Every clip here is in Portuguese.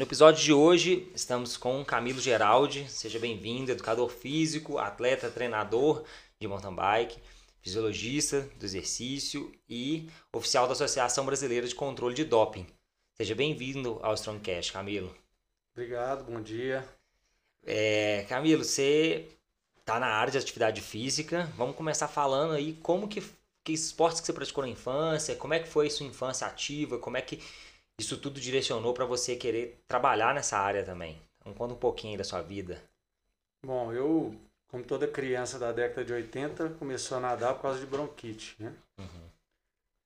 No episódio de hoje estamos com Camilo Geraldi, seja bem-vindo, educador físico, atleta, treinador de mountain bike, fisiologista do exercício e oficial da Associação Brasileira de Controle de Doping. Seja bem-vindo ao Strongcast, Camilo. Obrigado, bom dia. É, Camilo, você está na área de atividade física. Vamos começar falando aí como que, que esportes que você praticou na infância, como é que foi sua infância ativa, como é que isso tudo direcionou para você querer trabalhar nessa área também. Então, conta um pouquinho da sua vida. Bom, eu, como toda criança da década de 80, começou a nadar por causa de bronquite, né? Uhum.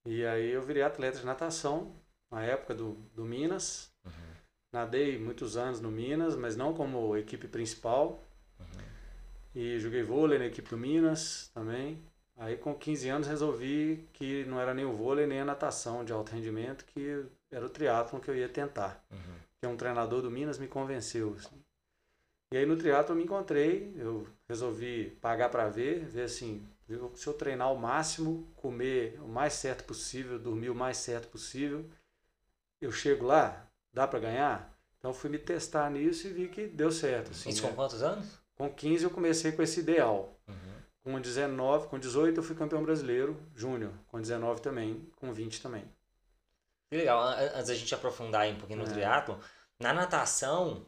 E aí eu virei atleta de natação na época do, do Minas. Uhum. Nadei muitos anos no Minas, mas não como equipe principal. Uhum. E joguei vôlei na equipe do Minas também. Aí com 15 anos resolvi que não era nem o vôlei nem a natação de alto rendimento, que era o triatlon que eu ia tentar. Uhum. Que um treinador do Minas me convenceu. assim. E aí no triatlon eu me encontrei, eu resolvi pagar para ver, ver assim, se eu treinar o máximo, comer o mais certo possível, dormir o mais certo possível, eu chego lá, dá para ganhar? Então eu fui me testar nisso e vi que deu certo. Assim, Isso né? com quantos anos? Com 15 eu comecei com esse ideal. Uhum. Com 19, com 18 eu fui campeão brasileiro, júnior. Com 19 também, com 20 também. Que legal. An- an- Antes da gente aprofundar aí um pouquinho no É. triatlo, na natação,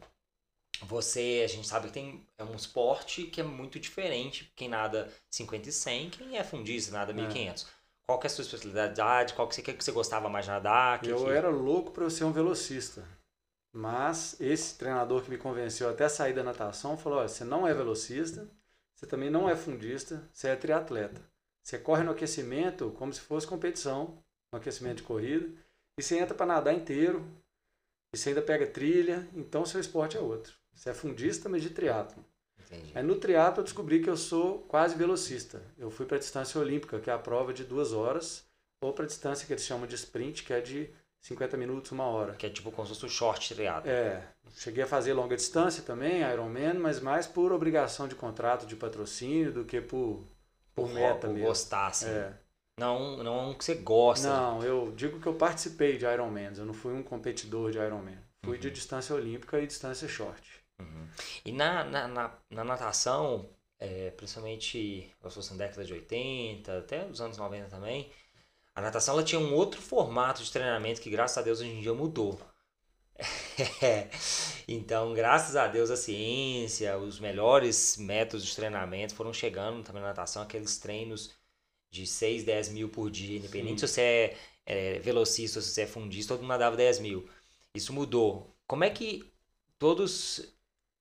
você, a gente sabe que tem é um esporte que é muito diferente. Quem nada 50 e 100, quem é fundista, nada 1500. Qual que é a sua especialidade? Qual que você, que que você gostava mais de nadar? Que eu que- era louco para eu ser um velocista. Mas esse treinador que me convenceu até sair da natação falou: olha, você não é velocista, você também não é fundista, você é triatleta. Você corre no aquecimento como se fosse competição, no aquecimento de corrida, e você entra para nadar inteiro, e você ainda pega trilha, então seu esporte é outro. Você é fundista, mas de triatlo. Entendi. Aí no triatlo eu descobri que eu sou quase velocista. Eu fui para a distância olímpica, que é a prova de duas horas, ou para a distância que eles chamam de sprint, que é de 50 minutos, uma hora. Que é tipo como se fosse o short triatlo. É, cheguei a fazer longa distância também, Ironman, mas mais por obrigação de contrato de patrocínio do que por, por meta por mesmo. gostar, assim. É. Não, não que você gosta. Não, eu digo que eu participei de Ironmans, eu não fui um competidor de Ironman. Fui de Uhum. distância olímpica e distância short. Uhum. E na, na, na, na natação, é, principalmente eu sou na década de 80, até os anos 90 também, a natação ela tinha um outro formato de treinamento que, graças a Deus, hoje em dia mudou. então, graças a Deus, a ciência, os melhores métodos de treinamento foram chegando também na natação, aqueles treinos de 6, 10 mil por dia, independente se você é, é velocista se você é fundista, todo mundo nadava 10 mil. Isso mudou. Como é que todos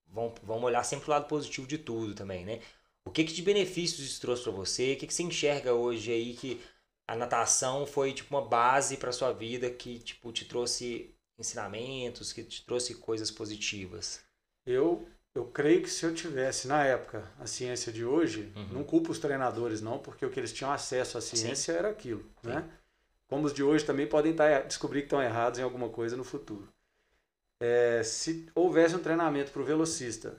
vão, vão olhar sempre o lado positivo de tudo também, né? O que, que de benefícios isso trouxe para você? O que, que você enxerga hoje aí que a natação foi tipo uma base para sua vida que tipo te trouxe ensinamentos, que te trouxe coisas positivas? Eu, eu creio que se eu tivesse, na época, a ciência de hoje, Uhum. não culpo os treinadores, não, porque o que eles tinham acesso à ciência era aquilo, Sim. né? Como os de hoje também podem estar, descobrir que estão errados em alguma coisa no futuro. É, se houvesse um treinamento para o velocista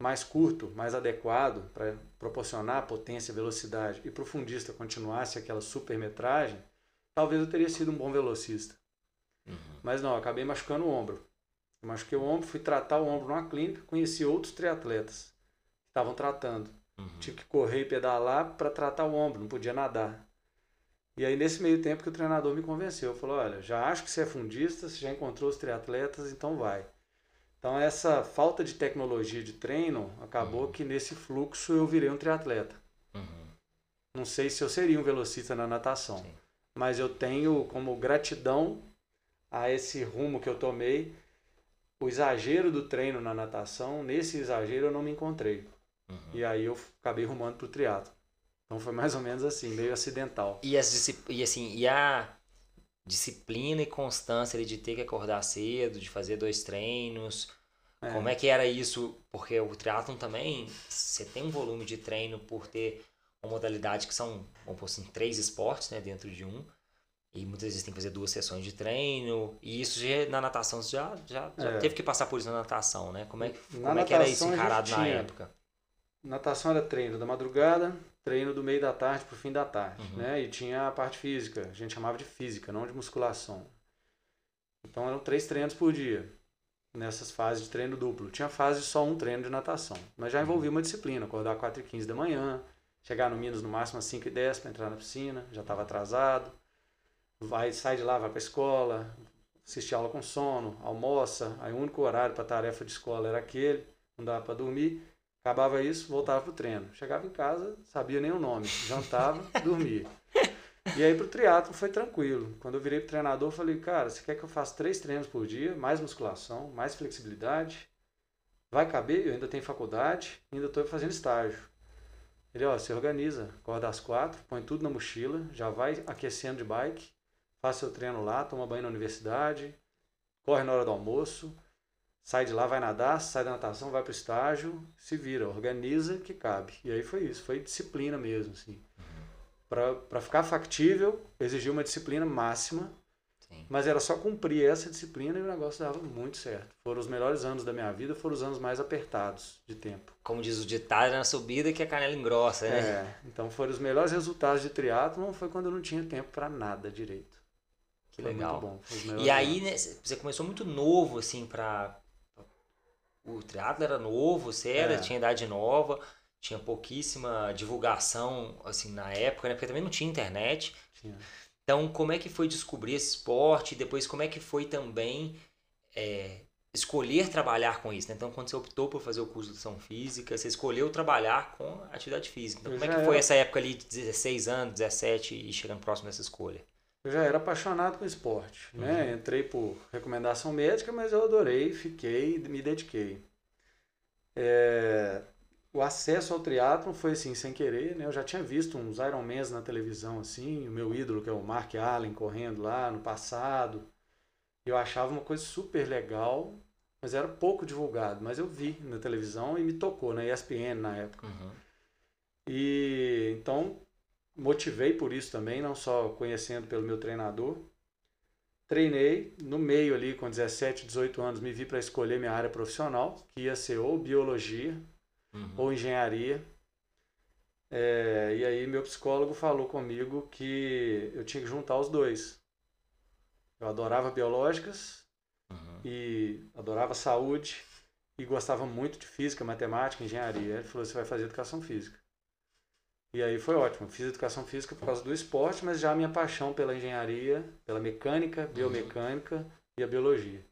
mais curto, mais adequado, para proporcionar potência, velocidade, e para o fundista continuasse aquela supermetragem, talvez eu teria sido um bom velocista. Uhum. Mas não, acabei machucando o ombro. Eu machuquei o ombro, fui tratar o ombro numa clínica, conheci outros triatletas que estavam tratando. Uhum. Tive que correr e pedalar para tratar o ombro, não podia nadar. E aí nesse meio tempo que o treinador me convenceu, falou: "Olha, já acho que você é fundista, você já encontrou os triatletas, então vai". Então essa falta de tecnologia de treino acabou Uhum. que nesse fluxo eu virei um triatleta. Uhum. Não sei se eu seria um velocista na natação, Sim. mas eu tenho como gratidão a esse rumo que eu tomei, o exagero do treino na natação, nesse exagero eu não me encontrei. Uhum. E aí eu acabei rumando pro triatlo. Então foi mais ou menos assim, meio acidental. E, as e assim, e a disciplina e constância ali de ter que acordar cedo, de fazer dois treinos. Como é que era isso? Porque o triatlon também, você tem um volume de treino por ter uma modalidade que são, vamos por assim, três esportes né, dentro de um. E muitas vezes tem que fazer duas sessões de treino. E isso já, na natação você já, já, já é. teve que passar por isso na natação, né? Como é que, como é que era isso encarado na época? Natação era treino da madrugada, treino do meio da tarde para o fim da tarde, uhum. né? E tinha a parte física, a gente chamava de física, não de musculação. Então eram três treinos por dia, nessas fases de treino duplo. Tinha fase de só um treino de natação, mas já envolvia uma disciplina, acordar 4 e 15 da manhã, chegar no Minas no máximo às 5 e 10 para entrar na piscina, já estava atrasado vai sai de lá, vai para escola, assiste aula com sono, almoça, aí o único horário para tarefa de escola era aquele, não dava para dormir. Acabava isso, voltava pro treino. Chegava em casa, sabia nem o nome, jantava, dormia. E aí pro triatlo foi tranquilo. Quando eu virei pro treinador, eu falei, cara, você quer que eu faça três treinos por dia, mais musculação, mais flexibilidade? Vai caber? Eu ainda tenho faculdade, ainda estou fazendo estágio. Ele, ó, se organiza, acorda às quatro, põe tudo na mochila, já vai aquecendo de bike, faz seu treino lá, toma banho na universidade, corre na hora do almoço, sai de lá, vai nadar, sai da natação, vai para o estágio, se vira, organiza que cabe. E aí foi isso, foi disciplina mesmo, assim. Para ficar factível, exigiu uma disciplina máxima, Sim. mas era só cumprir essa disciplina e o negócio dava muito certo. Foram os melhores anos da minha vida, foram os anos mais apertados de tempo. Como diz o ditado, na subida que a canela engrossa, né? É, então foram os melhores resultados de triatlon, foi quando eu não tinha tempo para nada direito. Que foi legal. Bom, e aí, né, você começou muito novo, assim, pra. O teatro era novo, você era, é. tinha idade nova, tinha pouquíssima divulgação, assim, na época, né? Porque também não tinha internet. Tinha. Então, como é que foi descobrir esse esporte? E depois, como é que foi também é, escolher trabalhar com isso? Né? Então, quando você optou por fazer o curso de educação física, você escolheu trabalhar com atividade física. Então, como é que foi essa época ali de 16 anos, 17 e chegando próximo dessa escolha? Eu já era apaixonado com esporte, né? uhum. né? Entrei por recomendação médica, mas eu adorei, fiquei, me dediquei. É, o acesso ao triatlon foi assim, sem querer, né? Eu já tinha visto uns Ironmans na televisão, assim, o meu ídolo, que é o Mark Allen, correndo lá no passado. Eu achava uma coisa super legal, mas era pouco divulgado. Mas eu vi na televisão e me tocou, na ESPN na época. Uhum. E então motivei por isso também, não só conhecendo pelo meu treinador. Treinei, no meio ali, com 17, 18 anos, me vi para escolher minha área profissional, que ia ser ou biologia uhum. ou engenharia. É, e aí meu psicólogo falou comigo que eu tinha que juntar os dois. Eu adorava biológicas uhum. e adorava saúde e gostava muito de física, matemática, engenharia. Ele falou: você vai fazer educação física. E aí foi ótimo. Fiz educação física por causa do esporte, mas já a minha paixão pela engenharia, pela mecânica, biomecânica e a biologia.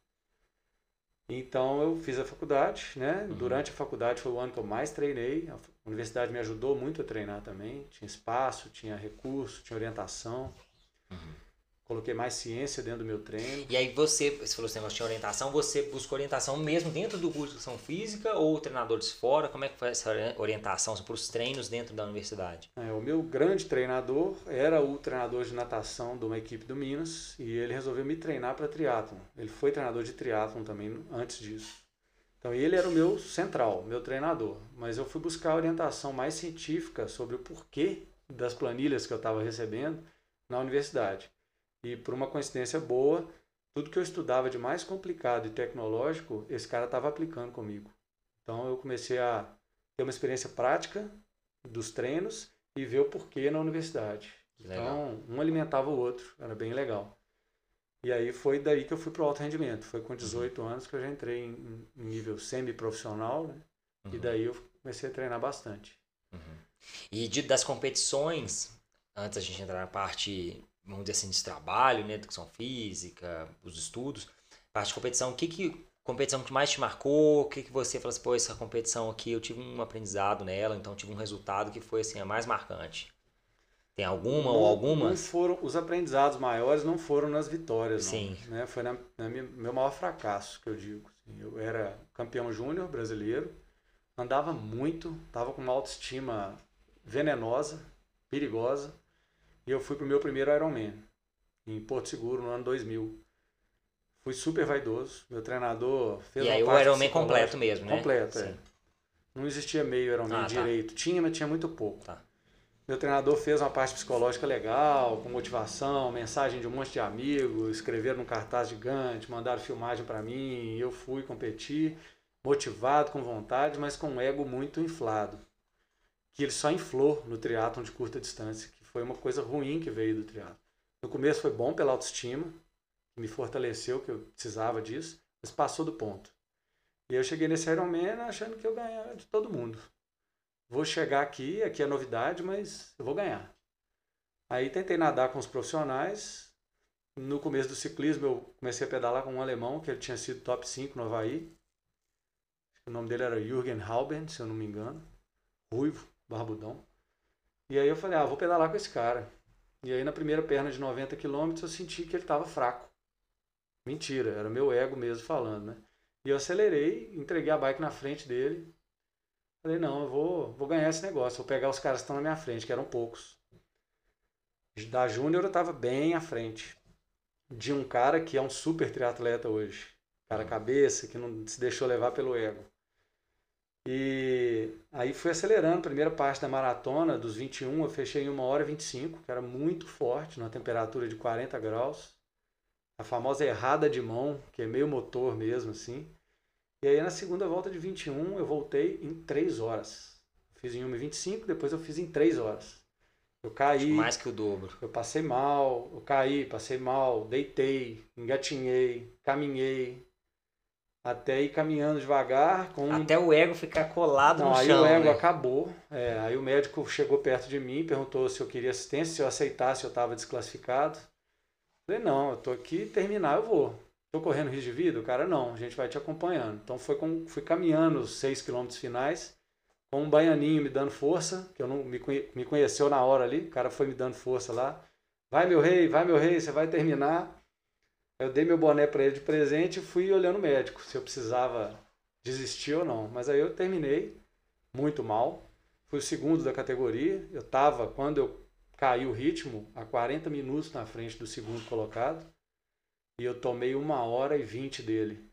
Então eu fiz a faculdade, né? Uhum. Durante a faculdade foi o ano que eu mais treinei. A universidade me ajudou muito a treinar também. Tinha espaço, tinha recurso, tinha orientação. Uhum coloquei mais ciência dentro do meu treino. E aí você, você falou assim, nós tinha orientação, você buscou orientação mesmo dentro do curso de educação física ou treinadores fora? Como é que foi essa orientação para os treinos dentro da universidade? É, o meu grande treinador era o treinador de natação de uma equipe do Minas e ele resolveu me treinar para triatlon. Ele foi treinador de triatlon também antes disso. Então ele era o meu central, meu treinador. Mas eu fui buscar orientação mais científica sobre o porquê das planilhas que eu estava recebendo na universidade. E por uma coincidência boa, tudo que eu estudava de mais complicado e tecnológico, esse cara estava aplicando comigo. Então eu comecei a ter uma experiência prática dos treinos e ver o porquê na universidade. Então, um alimentava o outro, era bem legal. E aí foi daí que eu fui para o alto rendimento. Foi com 18 uhum. anos que eu já entrei em, em nível semi-profissional, né? Uhum. E daí eu comecei a treinar bastante. Uhum. E de, das competições, antes a gente entrar na parte vamos dizer assim, de trabalho, né? Educação física, os estudos, parte de competição, o que que competição que mais te marcou? O que que você falou assim, pô, essa competição aqui eu tive um aprendizado nela, então tive um resultado que foi assim a mais marcante. Tem alguma não, ou algumas? Não foram, os aprendizados maiores não foram nas vitórias, Sim. Não, né? Foi na, na minha, meu maior fracasso, que eu digo. Assim. Eu era campeão júnior brasileiro, andava muito, tava com uma autoestima venenosa, perigosa, e eu fui pro meu primeiro Ironman, em Porto Seguro, no ano 2000. Fui super vaidoso, meu treinador fez E aí o Ironman completo mesmo, né? Completo, é. Não existia meio Ironman ah, tá. direito. Tá. Tinha, mas tinha muito pouco. Tá. Meu treinador fez uma parte psicológica legal, com motivação, mensagem de um monte de amigos, escreveram num cartaz gigante, mandaram filmagem para mim, eu fui competir, motivado, com vontade, mas com um ego muito inflado. Que ele só inflou no triatlon de curta distância, que foi uma coisa ruim que veio do triatlon. No começo foi bom pela autoestima, me fortaleceu, que eu precisava disso, mas passou do ponto. E eu cheguei nesse Ironman achando que eu ganhava de todo mundo vou chegar aqui, aqui é novidade, mas eu vou ganhar. Aí tentei nadar com os profissionais. No começo do ciclismo eu comecei a pedalar com um alemão, que ele tinha sido top 5 no Havaí. O nome dele era Jürgen Hauben, se eu não me engano. Ruivo, barbudão. E aí eu falei, ah, vou pedalar com esse cara. E aí na primeira perna de 90 km eu senti que ele estava fraco. Mentira, era o meu ego mesmo falando, né? E eu acelerei, entreguei a bike na frente dele, Falei, não, eu vou, vou ganhar esse negócio, vou pegar os caras que estão na minha frente, que eram poucos. Da Júnior eu estava bem à frente. De um cara que é um super triatleta hoje. Cara cabeça, que não se deixou levar pelo ego. E aí fui acelerando. Primeira parte da maratona, dos 21, eu fechei em 1 hora e 25, que era muito forte, numa temperatura de 40 graus. A famosa errada de mão, que é meio motor mesmo, assim. E aí na segunda volta de 21 eu voltei em 3 horas. Fiz em 1,25, depois eu fiz em 3 horas. Eu caí. mais que o dobro. Eu passei mal, eu caí, passei mal, deitei, engatinhei, caminhei. Até ir caminhando devagar. Com... Até o ego ficar colado Não, no aí chão. Aí o ego né? acabou. É, aí o médico chegou perto de mim, perguntou se eu queria assistência, se eu aceitasse eu estava desclassificado. Falei, não, eu tô aqui, terminar eu vou. Tô correndo risco de vida? O cara, não, a gente vai te acompanhando. Então foi com, fui caminhando os 6 quilômetros finais, com um baianinho me dando força, que eu não me, me conheceu na hora ali, o cara foi me dando força lá. Vai meu rei, vai meu rei, você vai terminar. Eu dei meu boné para ele de presente e fui olhando o médico, se eu precisava desistir ou não. Mas aí eu terminei muito mal. Fui o segundo da categoria. Eu estava, quando eu caí o ritmo, a 40 minutos na frente do segundo colocado e eu tomei uma hora e vinte dele.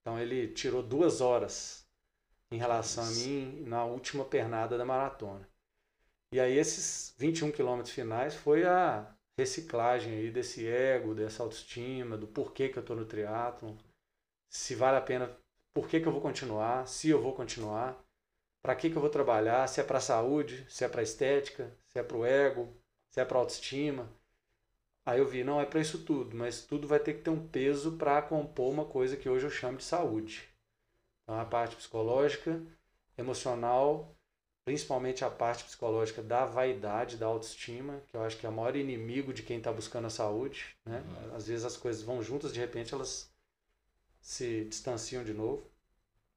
Então ele tirou duas horas em relação a mim na última pernada da maratona. E aí esses 21 quilômetros finais foi a reciclagem aí desse ego, dessa autoestima, do porquê que eu estou no triatlon, se vale a pena, por que, que eu vou continuar, se eu vou continuar, para que, que eu vou trabalhar, se é para saúde, se é para estética, se é para o ego, se é para autoestima. Aí eu vi, não é para isso tudo, mas tudo vai ter que ter um peso para compor uma coisa que hoje eu chamo de saúde. Então a parte psicológica, emocional, principalmente a parte psicológica da vaidade, da autoestima, que eu acho que é o maior inimigo de quem está buscando a saúde. Né? Uhum. Às vezes as coisas vão juntas, de repente elas se distanciam de novo.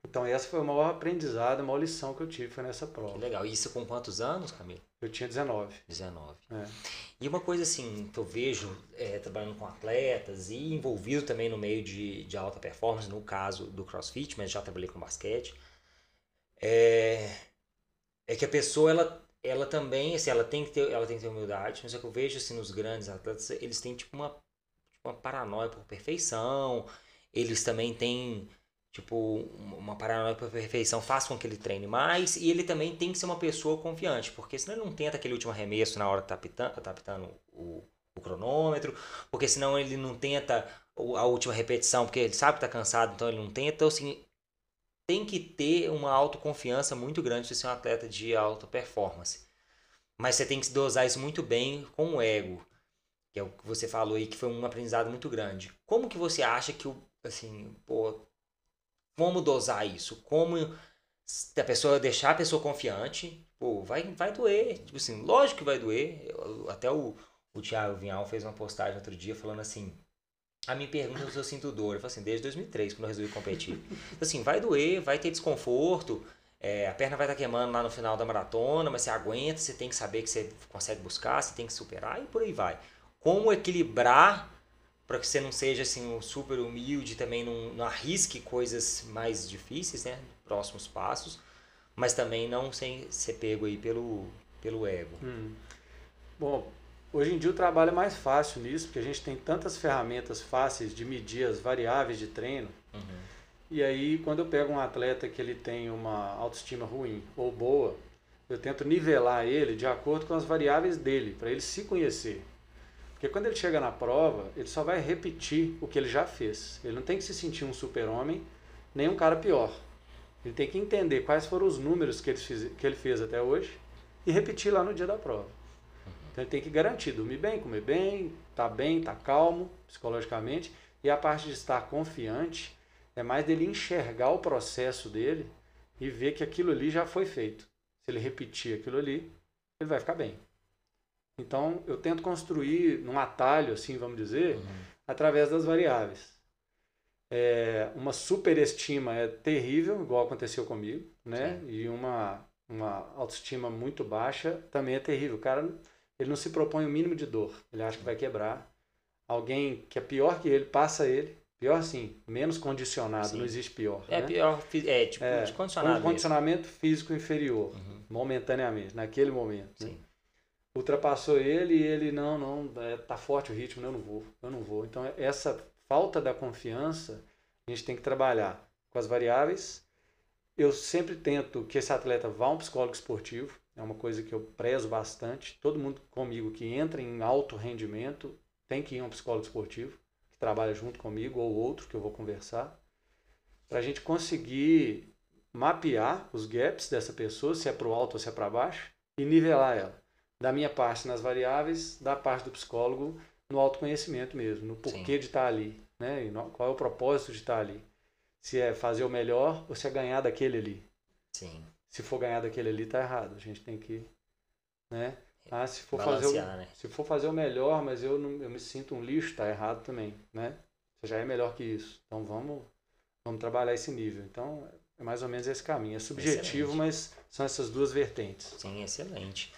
Então essa foi o maior aprendizado, a maior lição que eu tive foi nessa prova. Que legal. E isso com quantos anos, Camilo? Eu tinha 19. 19. É. E uma coisa assim que eu vejo é, trabalhando com atletas e envolvido também no meio de, de alta performance, no caso do crossfit, mas já trabalhei com basquete, é, é que a pessoa ela, ela também, assim, ela tem que ter, ela tem que ter humildade, mas é que eu vejo assim nos grandes atletas, eles têm tipo uma, uma paranoia por perfeição, eles também têm tipo, uma paranoia para perfeição faz com que ele treine mais e ele também tem que ser uma pessoa confiante, porque senão ele não tenta aquele último arremesso na hora que tá pitando, tá pitando o, o cronômetro, porque senão ele não tenta a última repetição, porque ele sabe que tá cansado, então ele não tenta. Então, assim, tem que ter uma autoconfiança muito grande de ser um atleta de alta performance. Mas você tem que dosar isso muito bem com o ego, que é o que você falou aí, que foi um aprendizado muito grande. Como que você acha que o, assim, pô, como dosar isso? Como a pessoa deixar a pessoa confiante? Pô, vai, vai doer. Tipo assim, lógico que vai doer. Até o, o Thiago Vinhal fez uma postagem outro dia falando assim. A me pergunta se eu sinto dor. Eu falei assim, desde 2003, quando eu resolvi competir. assim, vai doer, vai ter desconforto. É, a perna vai estar tá queimando lá no final da maratona, mas você aguenta, você tem que saber que você consegue buscar, você tem que superar e por aí vai. Como equilibrar para que você não seja assim um super humilde, também não, não arrisque coisas mais difíceis, né? Próximos passos, mas também não sem ser pego aí pelo, pelo ego. Hum. Bom, hoje em dia o trabalho é mais fácil nisso, porque a gente tem tantas ferramentas fáceis de medir as variáveis de treino. Uhum. E aí, quando eu pego um atleta que ele tem uma autoestima ruim ou boa, eu tento nivelar ele de acordo com as variáveis dele, para ele se conhecer. Porque quando ele chega na prova, ele só vai repetir o que ele já fez. Ele não tem que se sentir um super-homem, nem um cara pior. Ele tem que entender quais foram os números que ele, fez, que ele fez até hoje e repetir lá no dia da prova. Então ele tem que garantir dormir bem, comer bem, tá bem, tá calmo psicologicamente. E a parte de estar confiante é mais dele enxergar o processo dele e ver que aquilo ali já foi feito. Se ele repetir aquilo ali, ele vai ficar bem. Então, eu tento construir num atalho, assim, vamos dizer, uhum. através das variáveis. É, uma superestima é terrível, igual aconteceu comigo, né? Sim. E uma, uma autoestima muito baixa também é terrível. O cara, ele não se propõe o mínimo de dor. Ele acha que vai quebrar. Alguém que é pior que ele, passa ele. Pior assim, menos condicionado, Sim. não existe pior. É né? pior, é tipo é, condicionado. Um condicionamento físico inferior, uhum. momentaneamente, naquele momento. Né? Sim. Né? ultrapassou ele e ele não, não, é, tá forte o ritmo, eu não vou, eu não vou. Então essa falta da confiança a gente tem que trabalhar com as variáveis. Eu sempre tento que esse atleta vá a um psicólogo esportivo, é uma coisa que eu prezo bastante. Todo mundo comigo que entra em alto rendimento tem que ir a um psicólogo esportivo que trabalha junto comigo ou outro que eu vou conversar para a gente conseguir mapear os gaps dessa pessoa, se é para o alto ou se é para baixo, e nivelar ela da minha parte nas variáveis, da parte do psicólogo no autoconhecimento mesmo, no porquê Sim. de estar ali, né? E qual é o propósito de estar ali. Se é fazer o melhor ou se é ganhar daquele ali. Sim. Se for ganhar daquele ali, tá errado. A gente tem que, né? Ah, se for fazer o, né? se for fazer o melhor, mas eu não, eu me sinto um lixo, tá errado também, né? Você já é melhor que isso. Então vamos vamos trabalhar esse nível. Então é mais ou menos esse caminho. É subjetivo, excelente. mas são essas duas vertentes. Sim, excelente.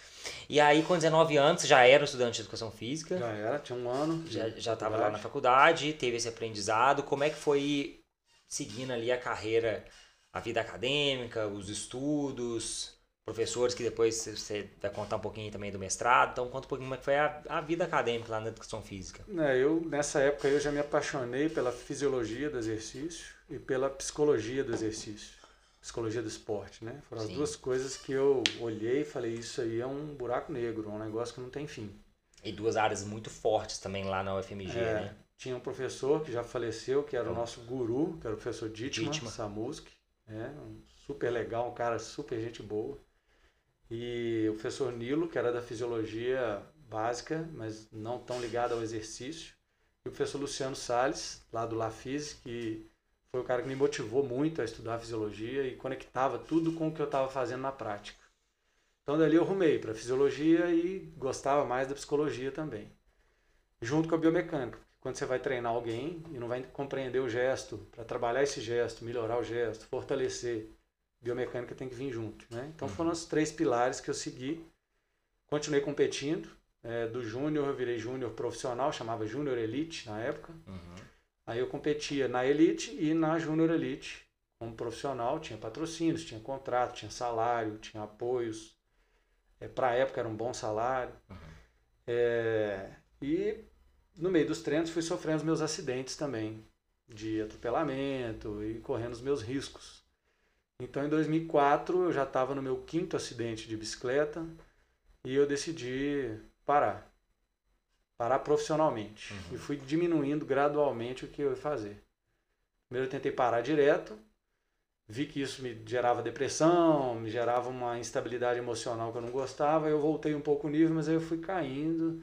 E aí, com 19 anos, já era estudante de educação física? Já era, tinha um ano. Já estava lá na faculdade, teve esse aprendizado. Como é que foi seguindo ali a carreira, a vida acadêmica, os estudos, professores que depois você vai contar um pouquinho também do mestrado. Então, conta um pouquinho como é que foi a, a vida acadêmica lá na educação física. É, eu, nessa época, eu já me apaixonei pela fisiologia do exercício e pela psicologia do exercício psicologia do esporte, né? Foram Sim. as duas coisas que eu olhei e falei, isso aí é um buraco negro, é um negócio que não tem fim. E duas áreas muito fortes também lá na UFMG, é, né? Tinha um professor que já faleceu, que era o nosso guru, que era o professor Dietmar, Dietmar. Samuski, né? Super legal, um cara super gente boa. E o professor Nilo, que era da fisiologia básica, mas não tão ligado ao exercício. E o professor Luciano Sales, lá do LaFis, que foi o cara que me motivou muito a estudar fisiologia e conectava tudo com o que eu estava fazendo na prática. Então dali eu rumei para fisiologia e gostava mais da psicologia também. Junto com a biomecânica, quando você vai treinar alguém e não vai compreender o gesto, para trabalhar esse gesto, melhorar o gesto, fortalecer, biomecânica tem que vir junto, né? Então uhum. foram os três pilares que eu segui. Continuei competindo, é, do júnior eu virei júnior profissional, chamava júnior elite na época. Uhum. Aí eu competia na Elite e na Júnior Elite como profissional, tinha patrocínios, tinha contrato, tinha salário, tinha apoios. É, Para a época era um bom salário. Uhum. É, e no meio dos treinos fui sofrendo os meus acidentes também, de atropelamento e correndo os meus riscos. Então em 2004 eu já estava no meu quinto acidente de bicicleta e eu decidi parar parar profissionalmente. Uhum. E fui diminuindo gradualmente o que eu ia fazer. Primeiro eu tentei parar direto, vi que isso me gerava depressão, me gerava uma instabilidade emocional que eu não gostava, eu voltei um pouco o nível, mas aí eu fui caindo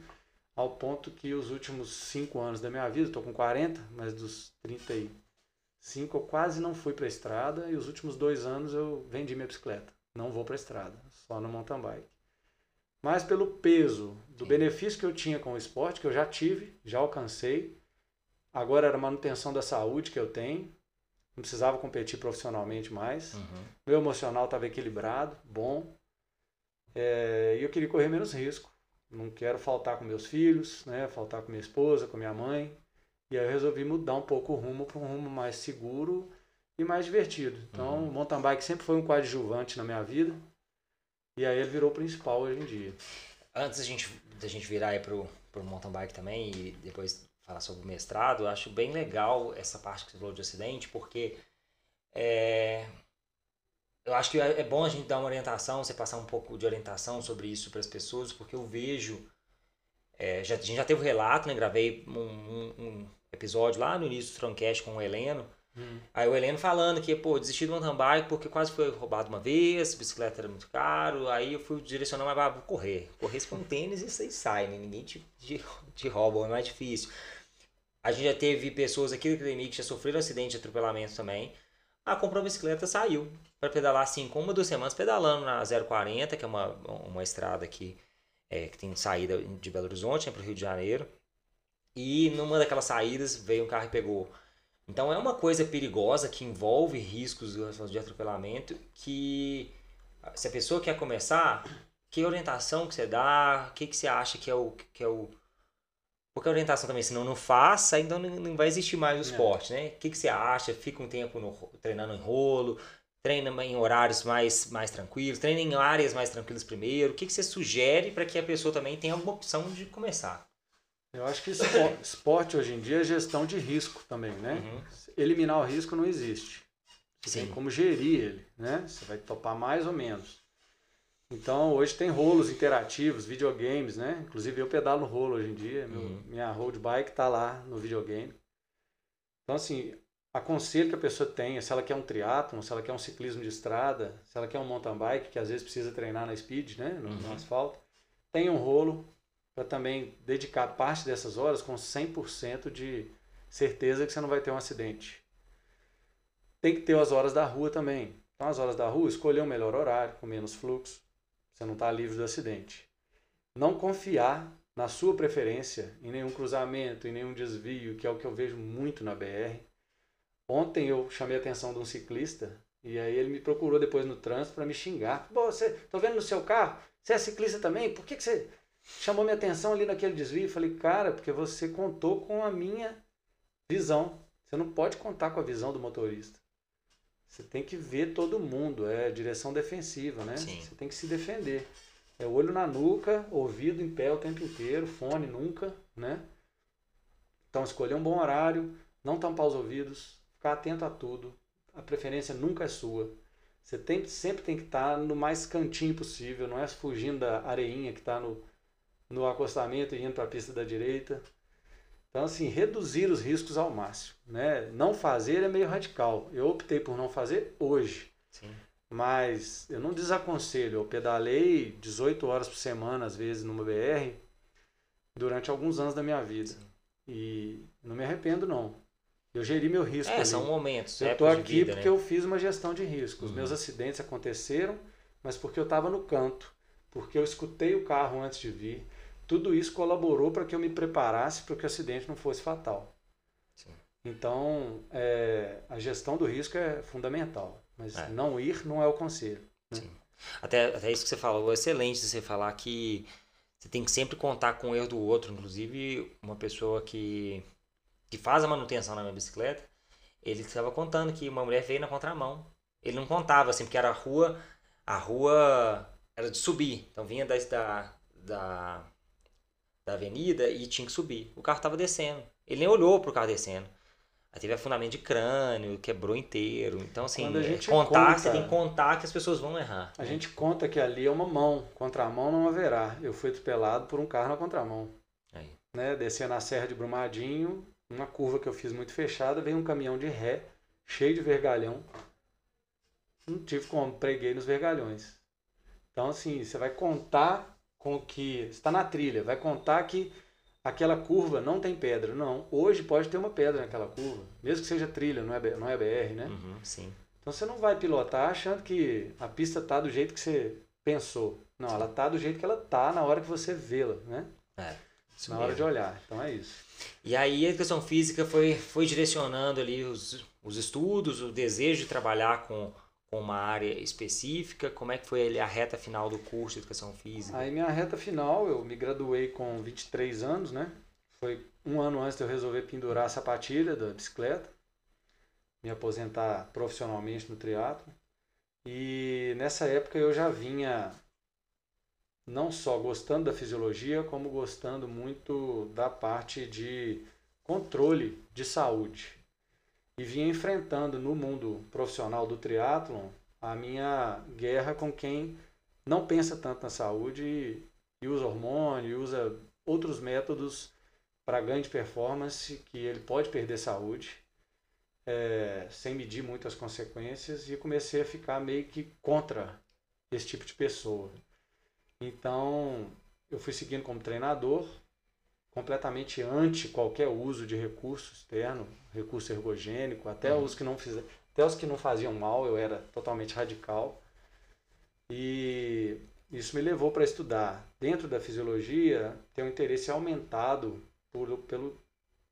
ao ponto que os últimos cinco anos da minha vida, estou com 40, mas dos 35 eu quase não fui para a estrada e os últimos dois anos eu vendi minha bicicleta. Não vou para a estrada, só no mountain bike mas pelo peso do Sim. benefício que eu tinha com o esporte, que eu já tive, já alcancei. Agora era manutenção da saúde que eu tenho. Não precisava competir profissionalmente mais. Uhum. Meu emocional estava equilibrado, bom. É, e eu queria correr menos risco. Não quero faltar com meus filhos, né? faltar com minha esposa, com minha mãe. E aí eu resolvi mudar um pouco o rumo para um rumo mais seguro e mais divertido. Então, uhum. o mountain bike sempre foi um coadjuvante na minha vida. E aí ele virou o principal hoje em dia. Antes da gente, da gente virar aí pro, pro mountain bike também e depois falar sobre o mestrado, eu acho bem legal essa parte que você falou de acidente, porque é, eu acho que é, é bom a gente dar uma orientação, você passar um pouco de orientação sobre isso para as pessoas, porque eu vejo. É, já, a gente já teve um relato, né? Gravei um, um, um episódio lá no início do Troncast com o Heleno. Hum. Aí o Heleno falando que, pô, desisti do mountain bike porque quase foi roubado uma vez, bicicleta era muito caro, aí eu fui direcionar, mas ah, vou correr. Correr com tênis e aí sai, né? Ninguém te, te, te rouba, é mais difícil. A gente já teve pessoas aqui da academia que já sofreram acidente de atropelamento também. Ah, comprou uma bicicleta, saiu para pedalar assim, com uma duas semanas pedalando na 040, que é uma, uma estrada aqui é, que tem saída de Belo Horizonte né, para o Rio de Janeiro. E numa daquelas saídas veio um carro e pegou. Então é uma coisa perigosa que envolve riscos de atropelamento que se a pessoa quer começar, que orientação que você dá, o que, que você acha que é o, que é o a orientação também, se não, não faça, então não, vai existir mais o é. esporte, né? O que, que você acha? Fica um tempo no, treinando em rolo, treina em horários mais, mais tranquilos, treina em áreas mais tranquilas primeiro. O que, que você sugere para que a pessoa também tenha alguma opção de começar? Eu acho que esporte, esporte hoje em dia é gestão de risco também, né? Uhum. Eliminar o risco não existe. Você Sim. tem como gerir ele, né? Você vai topar mais ou menos. Então hoje tem rolos interativos, videogames, né? Inclusive eu pedalo rolo hoje em dia, meu, uhum. minha road bike está lá no videogame. Então assim, aconselho que a pessoa tenha, se ela quer um triatlon, se ela quer um ciclismo de estrada, se ela quer um mountain bike, que às vezes precisa treinar na speed, né? No, uhum. no asfalto, tenha um rolo para também dedicar parte dessas horas com 100% de certeza que você não vai ter um acidente. Tem que ter as horas da rua também. Então as horas da rua, escolher o um melhor horário, com menos fluxo você não está livre do acidente. Não confiar na sua preferência em nenhum cruzamento, em nenhum desvio, que é o que eu vejo muito na BR. Ontem eu chamei a atenção de um ciclista e aí ele me procurou depois no trânsito para me xingar. Pô, você, tô vendo no seu carro, você é ciclista também? Por que, que você chamou minha atenção ali naquele desvio? Eu falei, cara, porque você contou com a minha visão. Você não pode contar com a visão do motorista. Você tem que ver todo mundo, é direção defensiva, né? Sim. Você tem que se defender. É olho na nuca, ouvido em pé o tempo inteiro, fone nunca, né? Então escolher um bom horário, não tampar os ouvidos, ficar atento a tudo. A preferência nunca é sua. Você tem, sempre tem que estar no mais cantinho possível, não é fugindo da areinha que está no, no acostamento e indo para a pista da direita. Então, assim, reduzir os riscos ao máximo. Né? Não fazer é meio radical. Eu optei por não fazer hoje. Sim. Mas eu não desaconselho. Eu pedalei 18 horas por semana, às vezes, numa BR, durante alguns anos da minha vida. Sim. E não me arrependo, não. Eu geri meu risco. É, ali. são momentos. Eu estou aqui vida, porque né? eu fiz uma gestão de risco. Os uhum. meus acidentes aconteceram, mas porque eu estava no canto. Porque eu escutei o carro antes de vir tudo isso colaborou para que eu me preparasse para que o acidente não fosse fatal. Sim. Então, é, a gestão do risco é fundamental, mas é. não ir não é o conselho. Né? Até, até isso que você falou, é excelente você falar que você tem que sempre contar com o erro do outro. Inclusive, uma pessoa que, que faz a manutenção na minha bicicleta, ele estava contando que uma mulher veio na contramão. Ele não contava, assim, porque era a rua, a rua era de subir. Então vinha da, da, da da avenida e tinha que subir. O carro estava descendo. Ele nem olhou pro carro descendo. Aí teve afundamento de crânio, quebrou inteiro. Então, assim, é, contar, conta, você tem que contar que as pessoas vão errar. A né? gente conta que ali é uma mão, contramão não haverá. Eu fui atropelado por um carro na contramão. Aí. Né? Descendo a Serra de Brumadinho, uma curva que eu fiz muito fechada, veio um caminhão de ré, cheio de vergalhão. Não tive como, preguei nos vergalhões. Então, assim, você vai contar com que está na trilha, vai contar que aquela curva não tem pedra. Não, hoje pode ter uma pedra naquela curva, mesmo que seja trilha, não é, não é BR, né? Uhum, sim. Então você não vai pilotar achando que a pista está do jeito que você pensou. Não, ela está do jeito que ela está na hora que você vê-la, né? É. na mesmo. hora de olhar. Então é isso. E aí a educação física foi, foi direcionando ali os, os estudos, o desejo de trabalhar com com uma área específica? Como é que foi a reta final do curso de Educação Física? Aí minha reta final, eu me graduei com 23 anos, né? Foi um ano antes de eu resolver pendurar a sapatilha da bicicleta, me aposentar profissionalmente no triatlo. E nessa época eu já vinha não só gostando da fisiologia, como gostando muito da parte de controle de saúde e vinha enfrentando no mundo profissional do triatlon a minha guerra com quem não pensa tanto na saúde e, e usa hormônio, e usa outros métodos para ganho de performance que ele pode perder saúde é, sem medir muito as consequências e comecei a ficar meio que contra esse tipo de pessoa. Então, eu fui seguindo como treinador, completamente anti qualquer uso de recurso externo, recurso ergogênico, até uhum. os que não fizeram, até os que não faziam mal, eu era totalmente radical. E isso me levou para estudar dentro da fisiologia, ter um interesse aumentado por, pelo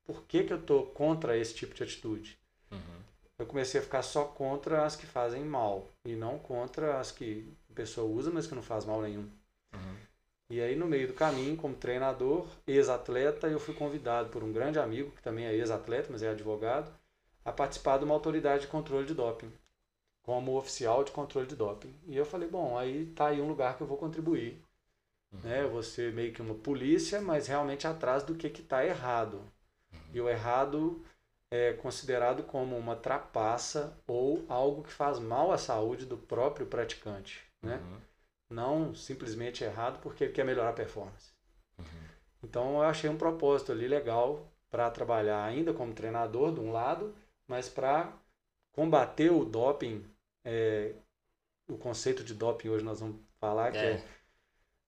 por que, que eu estou contra esse tipo de atitude. Uhum. Eu comecei a ficar só contra as que fazem mal e não contra as que a pessoa usa, mas que não faz mal nenhum. Uhum. E aí, no meio do caminho, como treinador, ex-atleta, eu fui convidado por um grande amigo, que também é ex-atleta, mas é advogado, a participar de uma autoridade de controle de doping, como oficial de controle de doping. E eu falei, bom, aí tá aí um lugar que eu vou contribuir. Uhum. Né? Eu vou ser meio que uma polícia, mas realmente atrás do que está errado. Uhum. E o errado é considerado como uma trapaça ou algo que faz mal à saúde do próprio praticante, né? Uhum. Não simplesmente errado porque ele quer melhorar a performance. Uhum. Então eu achei um propósito ali legal para trabalhar ainda como treinador de um lado, mas para combater o doping, é, o conceito de doping hoje nós vamos falar que é,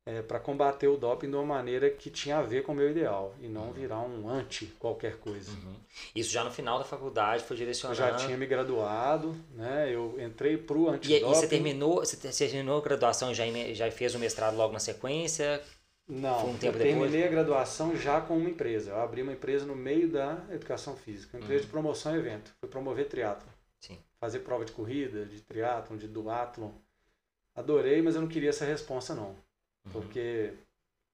é para combater o doping de uma maneira que tinha a ver com o meu ideal e não uhum. virar um anti qualquer coisa. Uhum. Isso já no final da faculdade foi direcionado. Eu já tinha me graduado, né? Eu entrei para o antidoping. E, e você terminou, você terminou a graduação já já fez o mestrado logo na sequência? Não, um eu terminei depois? a graduação já com uma empresa. Eu abri uma empresa no meio da educação física, uma empresa uhum. de promoção e evento. Fui promover triatlo. Sim. Fazer prova de corrida, de triatlon, de duatlon. Adorei, mas eu não queria essa responsa não. Porque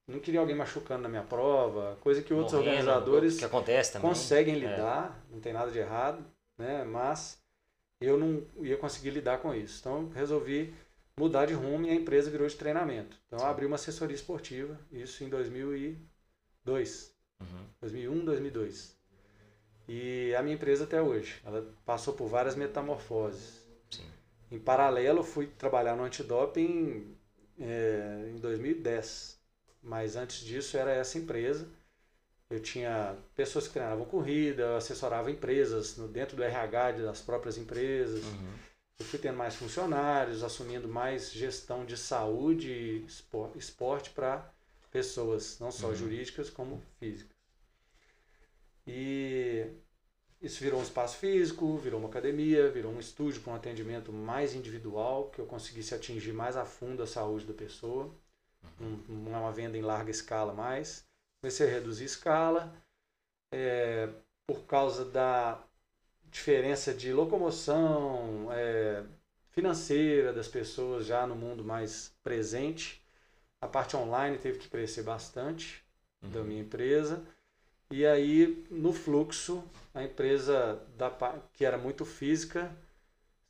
não queria alguém machucando na minha prova, coisa que outros Morrendo, organizadores que acontece também. conseguem é. lidar, é. não tem nada de errado, né? Mas eu não ia conseguir lidar com isso. Então resolvi mudar de rumo e a empresa virou de treinamento. Então abri uma assessoria esportiva, isso em 2002. Uhum. 2001, 2002. E a minha empresa até hoje, ela passou por várias metamorfoses. Sim. Em paralelo, fui trabalhar no antidoping é, em 2010. Mas antes disso era essa empresa. Eu tinha pessoas que treinavam corrida, assessorava empresas no, dentro do RH das próprias empresas. Uhum. Eu fui tendo mais funcionários, assumindo mais gestão de saúde e esporte para pessoas, não só uhum. jurídicas como físicas. E isso virou um espaço físico, virou uma academia, virou um estúdio com um atendimento mais individual, que eu conseguisse atingir mais a fundo a saúde da pessoa. Não é uma venda em larga escala mais. Comecei a reduzir escala. É, por causa da diferença de locomoção é, financeira das pessoas já no mundo mais presente, a parte online teve que crescer bastante uhum. da minha empresa. E aí, no fluxo, a empresa da, que era muito física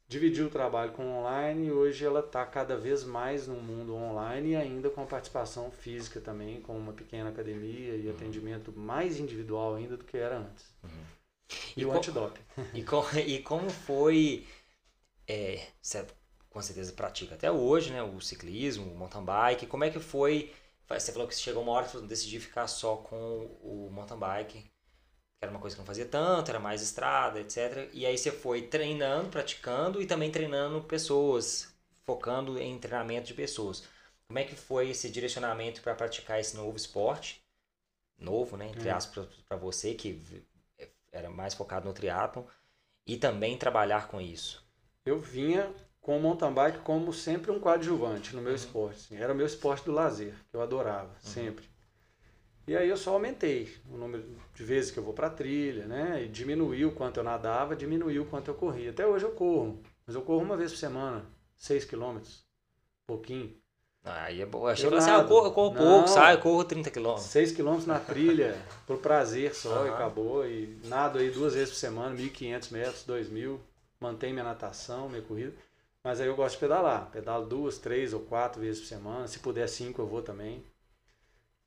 dividiu o trabalho com online e hoje ela está cada vez mais no mundo online e ainda com participação física também, com uma pequena academia e uhum. atendimento mais individual ainda do que era antes. Uhum. E, e, o com, antidoping. E, com, e como foi, é, você com certeza pratica até hoje, né, o ciclismo, o mountain bike, como é que foi você falou que chegou uma hora que você decidiu ficar só com o mountain bike, que era uma coisa que não fazia tanto, era mais estrada, etc. E aí você foi treinando, praticando e também treinando pessoas, focando em treinamento de pessoas. Como é que foi esse direcionamento para praticar esse novo esporte? Novo, né? Entre hum. aspas, para você, que era mais focado no triatlon, e também trabalhar com isso. Eu vinha com o mountain bike como sempre um coadjuvante no meu uhum. esporte. Assim. Era o meu esporte do lazer, que eu adorava, uhum. sempre. E aí eu só aumentei o número de vezes que eu vou para trilha, né? E diminuiu o quanto eu nadava, diminuiu o quanto eu corria. Até hoje eu corro, mas eu corro uma vez por semana, 6 quilômetros, pouquinho. Aí é bom. Achei que assim, ah, eu corro, eu corro pouco, sai, eu corro 30 quilômetros. 6 quilômetros na trilha, por prazer só, uhum. e acabou. E nado aí duas vezes por semana, 1.500 metros, 2.000. Mantenho minha natação, minha corrida. Mas aí eu gosto de pedalar. Pedalo duas, três ou quatro vezes por semana. Se puder cinco, eu vou também.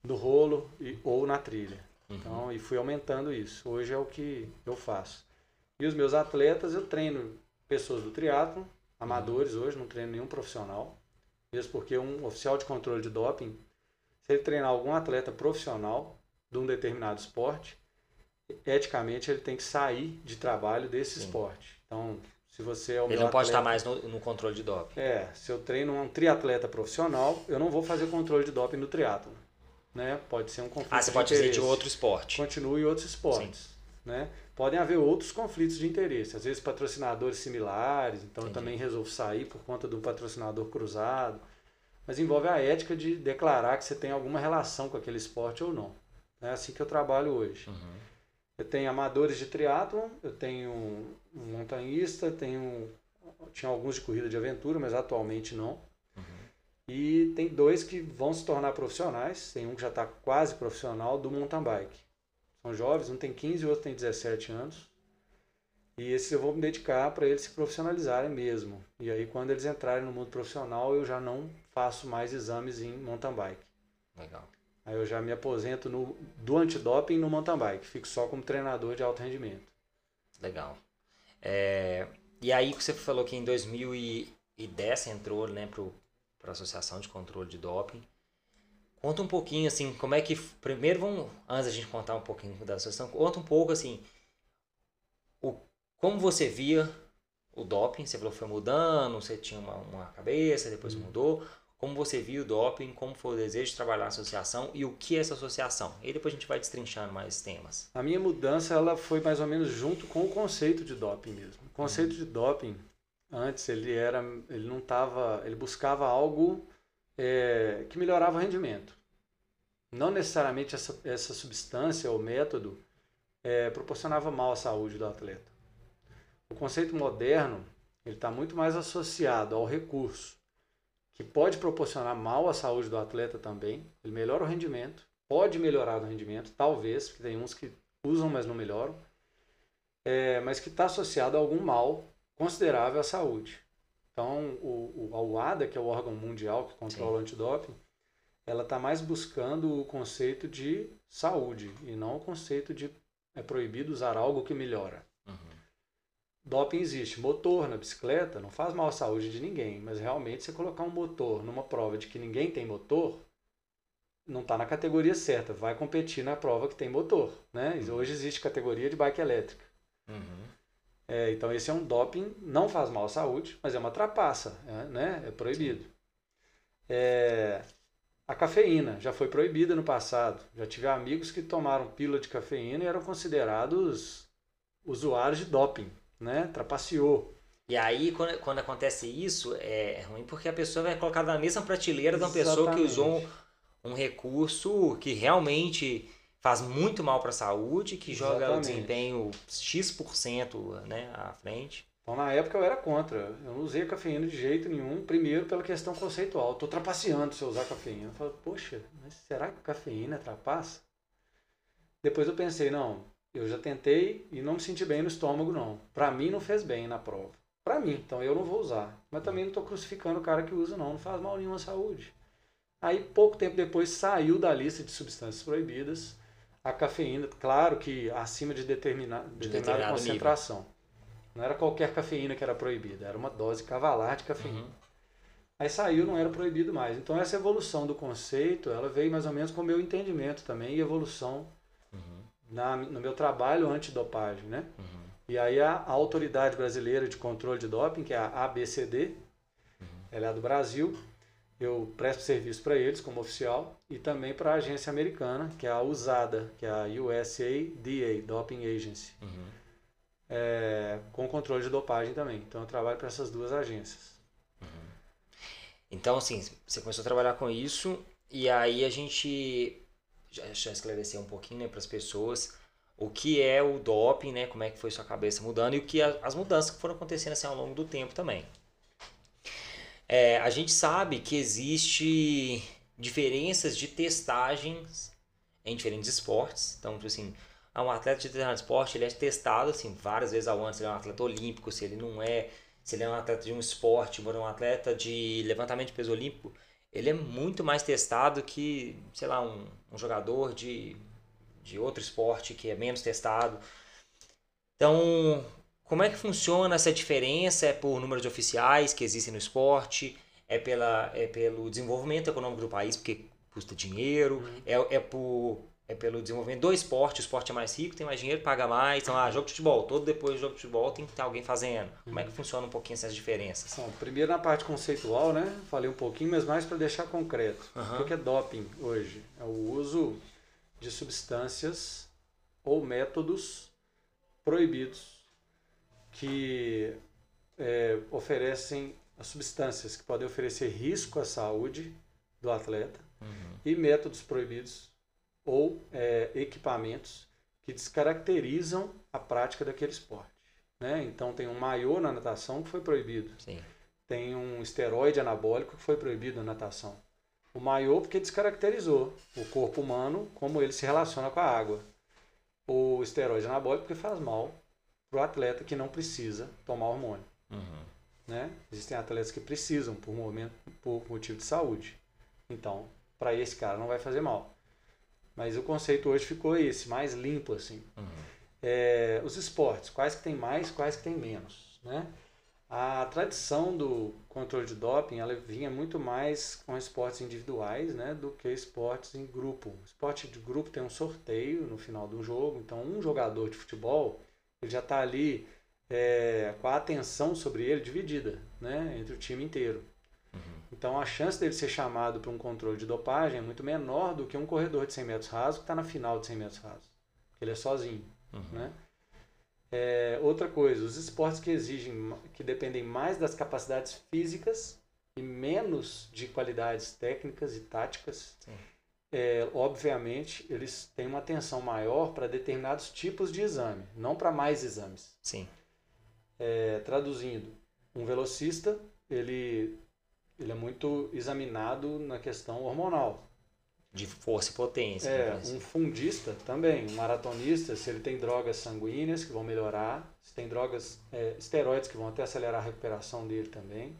No rolo e, ou na trilha. Uhum. Então, e fui aumentando isso. Hoje é o que eu faço. E os meus atletas, eu treino pessoas do triatlo, amadores hoje, não treino nenhum profissional. Mesmo porque um oficial de controle de doping, se ele treinar algum atleta profissional de um determinado esporte, eticamente ele tem que sair de trabalho desse Sim. esporte. Então, se você é o Ele não pode estar mais no, no, controle de doping. É, se eu treino um triatleta profissional, eu não vou fazer controle de doping no triatlo. Né? Pode ser um conflito Ah, você pode fazer de outro esporte. Continue em outros esportes. Né? Podem haver outros conflitos de interesse, às vezes patrocinadores similares, então Entendi. eu também resolvo sair por conta de um patrocinador cruzado. Mas envolve a ética de declarar que você tem alguma relação com aquele esporte ou não. É assim que eu trabalho hoje. Uhum. Eu tenho amadores de triatlon, eu tenho um montanhista, tenho tinha alguns de corrida de aventura, mas atualmente não. Uhum. E tem dois que vão se tornar profissionais. Tem um que já está quase profissional do mountain bike. São jovens, um tem 15 e o outro tem 17 anos. E esses eu vou me dedicar para eles se profissionalizarem mesmo. E aí quando eles entrarem no mundo profissional, eu já não faço mais exames em mountain bike. Legal. Aí eu já me aposento no, do antidoping no mountain bike, fico só como treinador de alto rendimento. Legal. É, e aí que você falou que em 2010 você entrou né, para a Associação de Controle de Doping. Conta um pouquinho assim, como é que. Primeiro vamos, antes da gente contar um pouquinho da associação, conta um pouco assim, o, como você via o doping, você falou que foi mudando, você tinha uma, uma cabeça, depois hum. mudou como você viu o doping, como foi o desejo de trabalhar na associação e o que é essa associação. E depois a gente vai destrinchando mais temas. A minha mudança ela foi mais ou menos junto com o conceito de doping mesmo. O conceito uhum. de doping antes ele era, ele não tava, ele buscava algo é, que melhorava o rendimento. Não necessariamente essa, essa substância ou método é, proporcionava mal à saúde do atleta. O conceito moderno ele está muito mais associado ao recurso que pode proporcionar mal à saúde do atleta também. Ele melhora o rendimento, pode melhorar o rendimento, talvez, porque tem uns que usam, mas não melhoram, é, mas que está associado a algum mal considerável à saúde. Então, o, o, a UADA, que é o órgão mundial que controla Sim. o antidoping, ela está mais buscando o conceito de saúde e não o conceito de é proibido usar algo que melhora. Doping existe. Motor na bicicleta não faz mal à saúde de ninguém, mas realmente você colocar um motor numa prova de que ninguém tem motor, não está na categoria certa. Vai competir na prova que tem motor. Né? Uhum. Hoje existe categoria de bike elétrica. Uhum. É, então esse é um doping, não faz mal à saúde, mas é uma trapaça, é, né? é proibido. É, a cafeína já foi proibida no passado. Já tive amigos que tomaram pílula de cafeína e eram considerados usuários de doping né? Trapaceou. E aí, quando, quando acontece isso, é ruim porque a pessoa vai colocar na mesma prateleira de uma pessoa que usou um, um recurso que realmente faz muito mal para a saúde, que Exatamente. joga o desempenho X% né, à frente. Então, na época eu era contra. Eu não usei cafeína de jeito nenhum. Primeiro, pela questão conceitual. Estou trapaceando se eu usar cafeína. Eu falo, poxa, mas será que cafeína trapaça? Depois eu pensei, não, eu já tentei e não me senti bem no estômago, não. Para mim não fez bem na prova. Para mim, então eu não vou usar. Mas também não estou crucificando o cara que usa, não. Não faz mal nenhuma à saúde. Aí, pouco tempo depois, saiu da lista de substâncias proibidas a cafeína, claro que acima de, determina, de determinada concentração. Nível. Não era qualquer cafeína que era proibida, era uma dose cavalar de cafeína. Uhum. Aí saiu, não era proibido mais. Então essa evolução do conceito, ela veio mais ou menos com o meu entendimento também e evolução na, no meu trabalho antidopagem, né? Uhum. E aí a, a, Autoridade Brasileira de Controle de Doping, que é a ABCD, uhum. ela é do Brasil, eu presto serviço para eles como oficial e também para a agência americana, que é a USADA, que é a USADA, Doping Agency, uhum. é, com controle de dopagem também. Então eu trabalho para essas duas agências. Uhum. Então, assim, você começou a trabalhar com isso e aí a gente já, esclarecer um pouquinho né, para as pessoas o que é o doping, né, como é que foi sua cabeça mudando e o que as mudanças que foram acontecendo assim, ao longo do tempo também. É, a gente sabe que existe diferenças de testagens em diferentes esportes. Então, tipo assim, um atleta de determinado esporte ele é testado assim várias vezes ao ano. Se ele é um atleta olímpico, se ele não é, se ele é um atleta de um esporte, ou um atleta de levantamento de peso olímpico, ele é muito mais testado que, sei lá, um, um jogador de, de outro esporte que é menos testado. Então, como é que funciona essa diferença? É por número de oficiais que existem no esporte? É, pela, é pelo desenvolvimento econômico do país, porque custa dinheiro? Uhum. É, é por é pelo desenvolvimento do esporte, o esporte é mais rico, tem mais dinheiro, paga mais. Então, ah, jogo de futebol, todo depois do jogo de futebol tem que ter alguém fazendo. Como é que funciona um pouquinho essas diferenças? Bom, primeiro na parte conceitual, né? Falei um pouquinho, mas mais para deixar concreto. Uhum. O que é doping hoje? É o uso de substâncias ou métodos proibidos que é, oferecem as substâncias que podem oferecer risco à saúde do atleta uhum. e métodos proibidos ou é, equipamentos que descaracterizam a prática daquele esporte. Né? Então tem um maiô na natação que foi proibido. Sim. Tem um esteroide anabólico que foi proibido na natação. O maiô porque descaracterizou o corpo humano, como ele se relaciona com a água. O esteroide anabólico porque faz mal para o atleta que não precisa tomar hormônio. Uhum. Né? Existem atletas que precisam por, momento, por motivo de saúde. Então, para esse cara não vai fazer mal. Mas o conceito hoje ficou esse, mais limpo assim. Uhum. É, os esportes, quais que tem mais, quais que tem menos, né? A tradição do controle de doping, ela vinha muito mais com esportes individuais, né, do que esportes em grupo. Esporte de grupo tem um sorteio no final do jogo, então um jogador de futebol, ele já está ali é, com a atenção sobre ele dividida, né, entre o time inteiro. Então a chance dele ser chamado para um controle de dopagem é muito menor do que um corredor de 100 metros raso que está na final de 100 metros raso. Ele é sozinho. Uhum. Né? É, outra coisa, os esportes que exigem, que dependem mais das capacidades físicas e menos de qualidades técnicas e táticas, é, obviamente eles têm uma atenção maior para determinados tipos de exame, não para mais exames. Sim. É, traduzindo, um velocista ele ele é muito examinado na questão hormonal. De força e potência. É, um fundista também, um maratonista, se ele tem drogas sanguíneas que vão melhorar, se tem drogas, é, esteroides que vão até acelerar a recuperação dele também.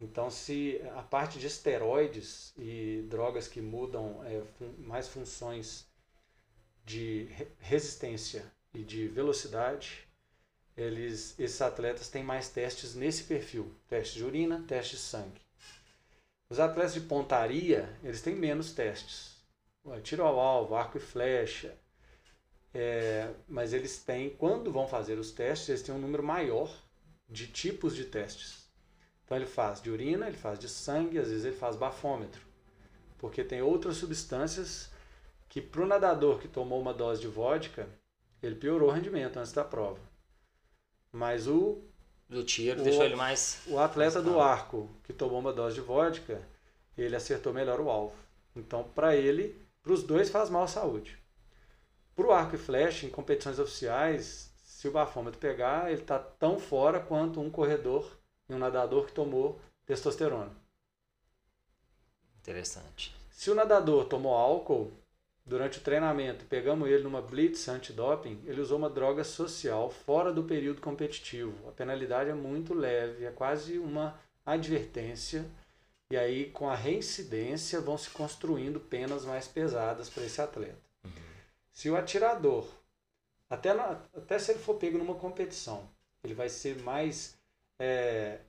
Então, se a parte de esteroides e drogas que mudam é, fun mais funções de resistência e de velocidade, eles, esses atletas têm mais testes nesse perfil, teste de urina, teste de sangue. Os atletas de pontaria, eles têm menos testes. Tiro ao alvo, arco e flecha. É, mas eles têm, quando vão fazer os testes, eles têm um número maior de tipos de testes. Então ele faz de urina, ele faz de sangue, às vezes ele faz bafômetro. Porque tem outras substâncias que para o nadador que tomou uma dose de vodka, ele piorou o rendimento antes da prova. Mas o. Do tiro, o, deixou ele mais. O atleta do arco, que tomou uma dose de vodka, ele acertou melhor o alvo. Então, para ele, para os dois faz mal à saúde. Para o arco e flecha, em competições oficiais, se o bafômetro pegar, ele está tão fora quanto um corredor e um nadador que tomou testosterona. Interessante. Se o nadador tomou álcool, Durante o treinamento, pegamos ele numa blitz antidoping, ele usou uma droga social fora do período competitivo. A penalidade é muito leve, é quase uma advertência. E aí, com a reincidência, vão se construindo penas mais pesadas para esse atleta. Uhum. Se o atirador, até, na, até se ele for pego numa competição, ele vai ser mais. É,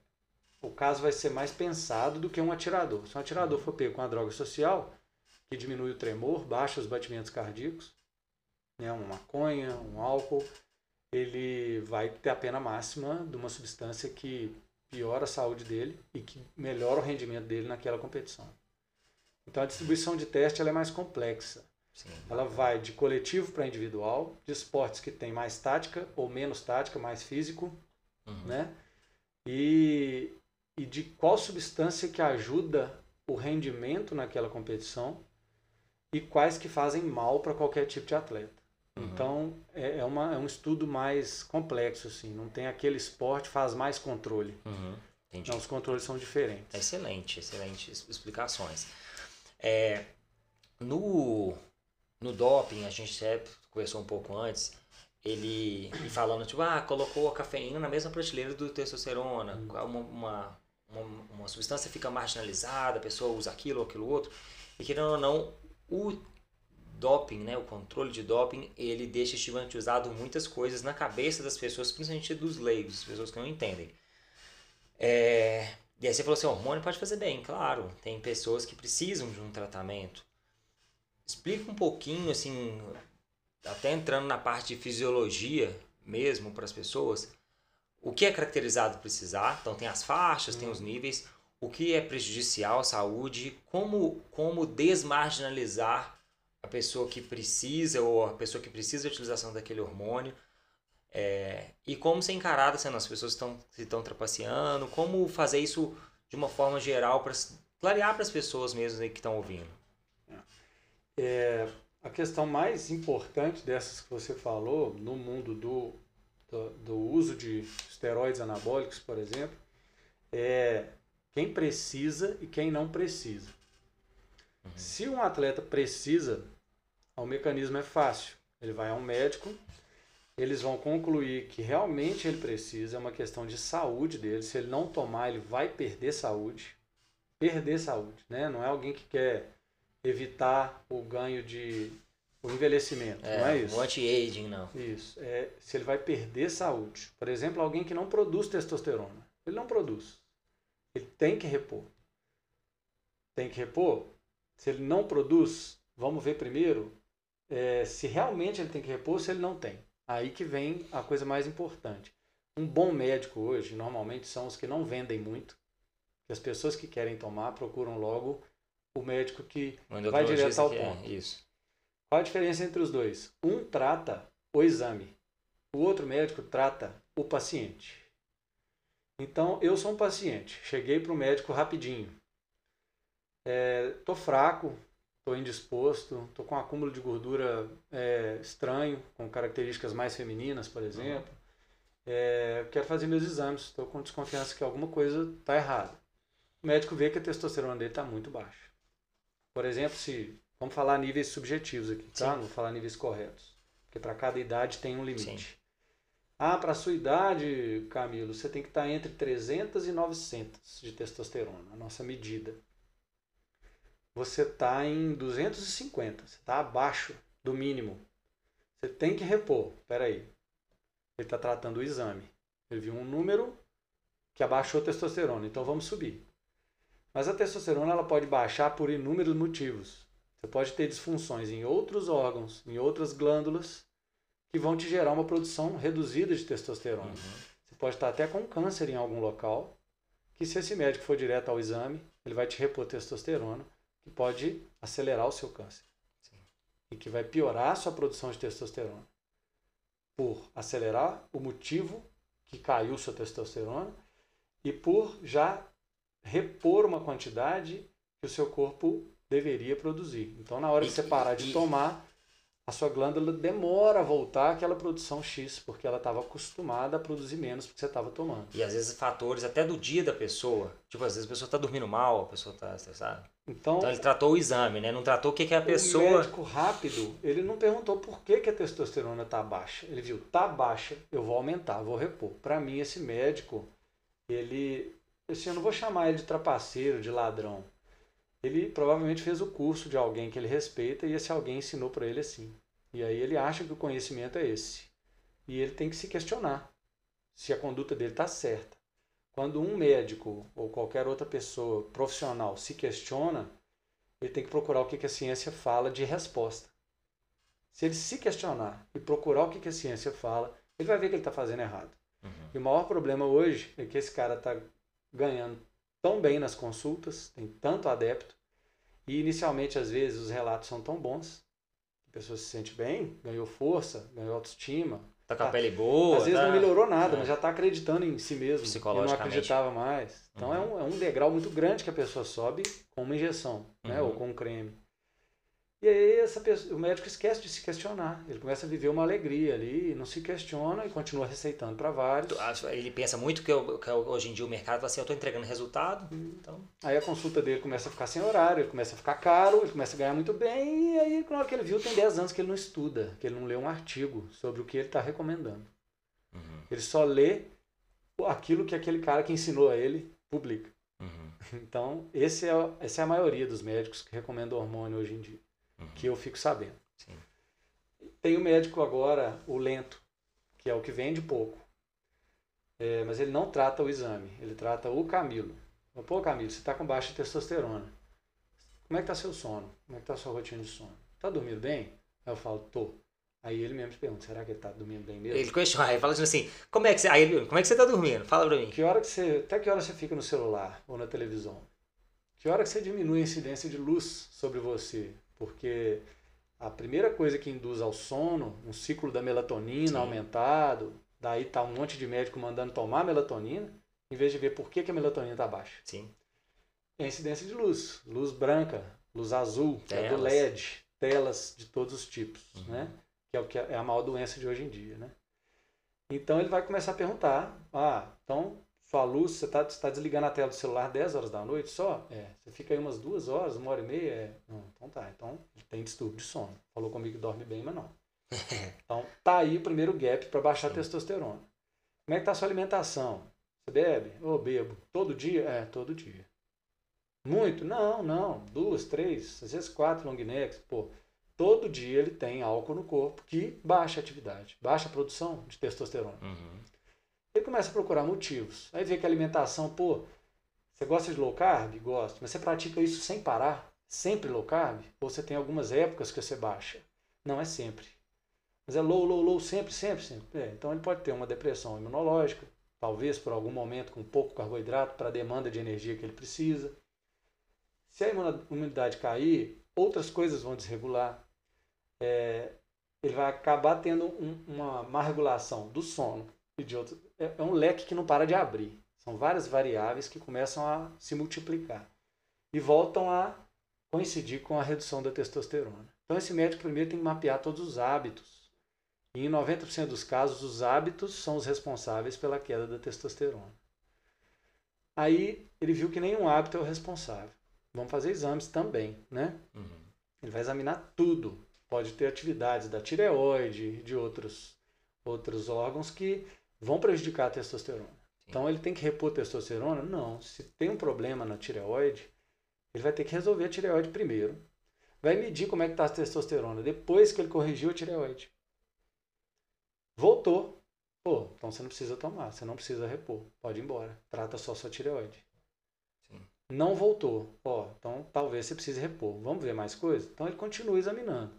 o caso vai ser mais pensado do que um atirador. Se um atirador for pego com a droga social, que diminui o tremor, baixa os batimentos cardíacos, né, uma maconha, um álcool, ele vai ter a pena máxima de uma substância que piora a saúde dele e que melhora o rendimento dele naquela competição. Então a distribuição de teste é mais complexa. Sim. Ela vai de coletivo para individual, de esportes que tem mais tática ou menos tática, mais físico, uhum. né? E, e de qual substância que ajuda o rendimento naquela competição e quais que fazem mal para qualquer tipo de atleta. Uhum. Então é, é, uma, é um estudo mais complexo, assim. Não tem aquele esporte faz mais controle. Uhum. Entendi. Não, os controles são diferentes. Excelente, excelentes explicações. É, no, no doping, a gente já conversou um pouco antes, ele falando, tipo, ah, colocou a cafeína na mesma prateleira do testosterona, uhum. uma, uma, uma, uma substância fica marginalizada, a pessoa usa aquilo ou aquilo outro, e querendo ou não, o doping, né, o controle de doping, ele deixa estigmatizado muitas coisas na cabeça das pessoas, principalmente dos leigos, pessoas que não entendem. É, e aí você falou assim, hormônio pode fazer bem, claro. Tem pessoas que precisam de um tratamento. Explica um pouquinho, assim, até entrando na parte de fisiologia mesmo para as pessoas, o que é caracterizado precisar. Então tem as faixas, hum. tem os uhum. níveis, o que é prejudicial à saúde, como, como desmarginalizar a pessoa que precisa ou a pessoa que precisa da utilização daquele hormônio. É, e como ser encarada sendo as pessoas estão se estão trapaceando, como fazer isso de uma forma geral para clarear para as pessoas mesmo que estão ouvindo. É, a questão mais importante dessas que você falou no mundo do, do, do uso de esteroides anabólicos, por exemplo, é quem precisa e quem não precisa. Uhum. Se um atleta precisa, o mecanismo é fácil. Ele vai a um médico, eles vão concluir que realmente ele precisa, é uma questão de saúde dele. Se ele não tomar, ele vai perder saúde. Perder saúde, né? Não é alguém que quer evitar o ganho de o envelhecimento, é, não é isso? Anti-aging, não. Isso. É, se ele vai perder saúde. Por exemplo, alguém que não produz testosterona. Ele não produz. Ele tem que repor. Tem que repor. Se ele não produz, vamos ver primeiro é, se realmente ele tem que repor, se ele não tem. Aí que vem a coisa mais importante. Um bom médico hoje, normalmente, são os que não vendem muito. Que as pessoas que querem tomar procuram logo o médico que vai direto ao ponto. É, isso. Qual a diferença entre os dois? Um trata o exame, o outro médico trata o paciente. Então, eu sou um paciente, cheguei para o médico rapidinho. Estou é, fraco, estou indisposto, estou com um acúmulo de gordura é, estranho, com características mais femininas, por exemplo. Uhum. É, quero fazer meus exames, estou com desconfiança que alguma coisa está errada. O médico vê que a testosterona dele está muito baixa. Por exemplo, se vamos falar níveis subjetivos aqui, tá? Sim. Não vou falar níveis corretos, porque para cada idade tem um limite. Sim. Ah, para a sua idade, Camilo, você tem que estar tá entre 300 e 900 de testosterona, a nossa medida você está em 250, você está abaixo do mínimo. Você tem que repor. Espera aí. Ele está tratando o exame. Ele viu um número que abaixou a testosterona, então vamos subir. Mas a testosterona ela pode baixar por inúmeros motivos. Você pode ter disfunções em outros órgãos, em outras glândulas, que vão te gerar uma produção reduzida de testosterona. Uhum. Você pode estar até com câncer em algum local, que se esse médico for direto ao exame, ele vai te repor testosterona que pode acelerar o seu câncer. Sim. E que vai piorar a sua produção de testosterona. Por acelerar o motivo que caiu sua testosterona e por já repor uma quantidade que o seu corpo deveria produzir. Então, na hora e, que você parar de e, tomar, a sua glândula demora a voltar àquela produção X, porque ela estava acostumada a produzir menos porque você estava tomando. E às vezes fatores até do dia da pessoa. Tipo, às vezes a pessoa está dormindo mal, a pessoa está estressada. Então, então ele tratou o exame, né? Não tratou o que, que a pessoa. O médico rápido, ele não perguntou por que, que a testosterona está baixa. Ele viu, tá baixa, eu vou aumentar, vou repor. Para mim, esse médico, ele. Assim, eu não vou chamar ele de trapaceiro, de ladrão ele provavelmente fez o curso de alguém que ele respeita e esse alguém ensinou para ele assim. E aí ele acha que o conhecimento é esse. E ele tem que se questionar se a conduta dele está certa. Quando um médico ou qualquer outra pessoa profissional se questiona, ele tem que procurar o que a ciência fala de resposta. Se ele se questionar e procurar o que a ciência fala, ele vai ver que ele está fazendo errado. Uhum. E o maior problema hoje é que esse cara está ganhando tão bem nas consultas, tem tanto adepto, e inicialmente, às vezes, os relatos são tão bons, a pessoa se sente bem, ganhou força, ganhou autoestima. Tá com a tá, pele boa. Às vezes tá... não melhorou nada, é. mas já está acreditando em si mesmo. Psicologicamente. E não acreditava mais. Então é uhum. é, um, é um degrau muito grande que a pessoa sobe com uma injeção, uhum. né? Ou uhum. com um creme. E aí essa pessoa, o médico esquece de se questionar. Ele começa a viver uma alegria ali, não se questiona e continua receitando para vários. Ele pensa muito que, eu, que hoje em dia o mercado fala assim, eu estou entregando resultado. Hum. Então... Aí a consulta dele começa a ficar sem horário, ele começa a ficar caro, ele começa a ganhar muito bem, e aí na hora que ele viu, tem 10 anos que ele não estuda, que ele não lê um artigo sobre o que ele está recomendando. Uhum. Ele só lê aquilo que aquele cara que ensinou a ele publica. Uhum. Então, esse é, essa é a maioria dos médicos que recomendam hormônio hoje em dia que eu fico sabendo. Sim. Tem o médico agora, o lento, que é o que vende pouco. É, mas ele não trata o exame, ele trata o Camilo. Pô, Camilo, você está com baixa testosterona. Como é que tá seu sono? Como é que tá a sua rotina de sono? Tá dormindo bem? Aí eu falo, tô. Aí ele mesmo se pergunta, será que ele tá dormindo bem mesmo? Ele questiona, ele fala assim, como é que você, aí ele, como é que você tá dormindo? Fala pra mim. Que hora que você, até que hora você fica no celular ou na televisão? Que hora que você diminui a incidência de luz sobre você? Porque a primeira coisa que induz ao sono, um ciclo da melatonina Sim. aumentado, daí tá um monte de médico mandando tomar melatonina, em vez de ver por que, que a melatonina está baixa. Sim. É a incidência de luz. Luz branca, luz azul, que é do LED, telas de todos os tipos, uhum. né? Que é, o que é a maior doença de hoje em dia, né? Então ele vai começar a perguntar, ah, então sua luz, você está tá desligando a tela do celular 10 horas da noite só? É. Você fica aí umas duas horas, uma hora e meia? É. Não, então tá. Então tem distúrbio de sono. Falou comigo que dorme bem, mas não. então tá aí o primeiro gap para baixar a testosterona. Como é que tá a sua alimentação? Você bebe? Ou oh, bebo? Todo dia? É, todo dia. Muito? Não, não. Duas, três, às vezes quatro long necks. Pô, todo dia ele tem álcool no corpo que baixa a atividade, baixa a produção de testosterona. Uhum. Ele começa a procurar motivos. Aí vê que a alimentação, pô, você gosta de low carb? Gosto. Mas você pratica isso sem parar? Sempre low carb? Ou você tem algumas épocas que você baixa? Não é sempre. Mas é low, low, low, sempre, sempre, sempre. É, então ele pode ter uma depressão imunológica, talvez por algum momento com pouco carboidrato para a demanda de energia que ele precisa. Se a imunidade cair, outras coisas vão desregular. É, ele vai acabar tendo um, uma má regulação do sono e de outros. É, é um leque que não para de abrir. São várias variáveis que começam a se multiplicar e voltam a coincidir com a redução da testosterona. Então, esse médico primeiro tem que mapear todos os hábitos e em 90% dos casos, os hábitos são os responsáveis pela queda da testosterona. Aí ele viu que nenhum hábito é o responsável. Vamos fazer exames também, né? Uhum. Ele vai examinar tudo. Pode ter atividades da tireoide, de outros, outros órgãos que vão prejudicar a testosterona. Sim. Então ele tem que repor testosterona? Não. Se tem um problema na tireoide, ele vai ter que resolver a tireoide primeiro. Vai medir como é que está a testosterona depois que ele corrigiu a tireoide. Voltou. Pô, então você não precisa tomar, você não precisa repor. Pode ir embora. Trata só sua tireoide. Sim. Não voltou. Ó, então talvez você precise repor. Vamos ver mais coisas? Então ele continua examinando.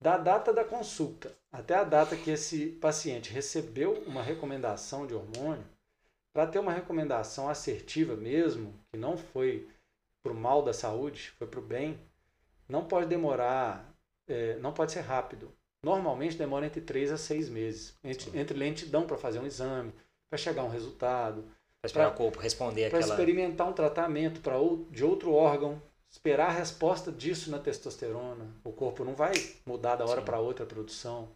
Da data da consulta até a data que esse paciente recebeu uma recomendação de hormônio, para ter uma recomendação assertiva mesmo, que não foi para o mal da saúde, foi para o bem, não pode demorar, é, não pode ser rápido. Normalmente demora entre 3 a 6 meses. Entre, entre lentidão para fazer um exame, para chegar a um resultado. Para esperar pra, o corpo responder Para experimentar um tratamento pra, de outro órgão, esperar a resposta disso na testosterona. O corpo não vai mudar da hora para outra a produção.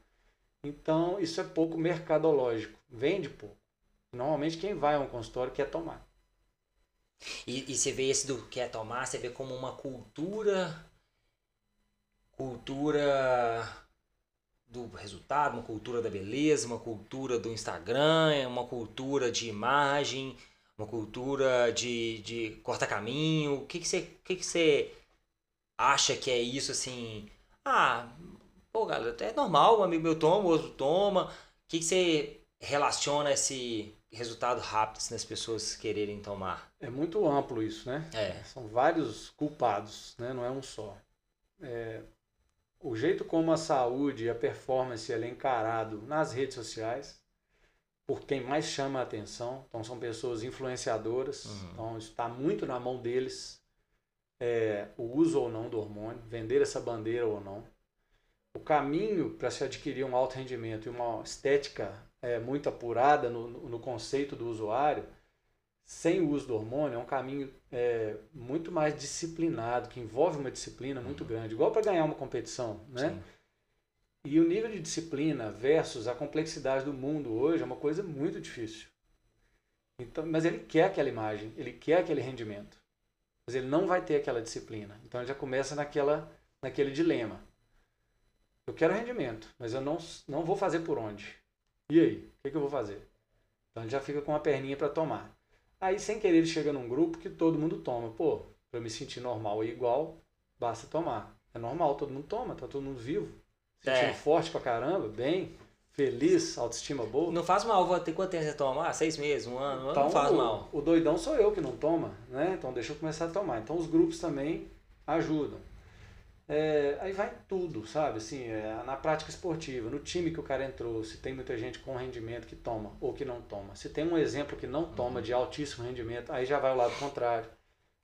Então, isso é pouco mercadológico. Vende pouco. Normalmente, quem vai a um consultório quer tomar. E, e você vê esse do quer tomar, você vê como uma cultura. Cultura do resultado, uma cultura da beleza, uma cultura do Instagram, uma cultura de imagem, uma cultura de, de corta-caminho. O que, que, você, que, que você acha que é isso assim? Ah, pô, galera, é normal, um amigo meu toma, o outro toma. O que, que você relaciona esse resultado rápido nas pessoas quererem tomar? É muito amplo isso, né? É. São vários culpados, né? Não é um só. É, o jeito como a saúde e a performance é encarado nas redes sociais, por quem mais chama a atenção, então são pessoas influenciadoras, uhum. então está muito na mão deles é, o uso ou não do hormônio, vender essa bandeira ou não. O caminho para se adquirir um alto rendimento e uma estética é, muito apurada no, no conceito do usuário sem o uso do hormônio, é um caminho é, muito mais disciplinado, que envolve uma disciplina muito uhum. grande, igual para ganhar uma competição, né? Sim. E o nível de disciplina versus a complexidade do mundo hoje é uma coisa muito difícil. Então, mas ele quer aquela imagem, ele quer aquele rendimento. Mas ele não vai ter aquela disciplina. Então ele já começa naquela, naquele dilema. Eu quero rendimento, mas eu não, não vou fazer por onde. E aí? O que, que eu vou fazer? Então ele já fica com uma perninha para tomar. Aí, sem querer, ele chega num grupo que todo mundo toma. Pô, para me sentir normal e igual, basta tomar. É normal, todo mundo toma, tá todo mundo vivo. Sentindo É. forte pra caramba, bem, feliz, autoestima boa. Não faz mal, ter quanto tempo você toma? Ah, seis meses, um ano, Então, não faz o, mal. o doidão sou eu que não toma, né? Então deixa eu começar a tomar. Então os grupos também ajudam. É, aí vai tudo, sabe? Assim, é, na prática esportiva, no time que o cara entrou, se tem muita gente com rendimento que toma ou que não toma. Se tem um exemplo que não toma de altíssimo rendimento, aí já vai o lado contrário.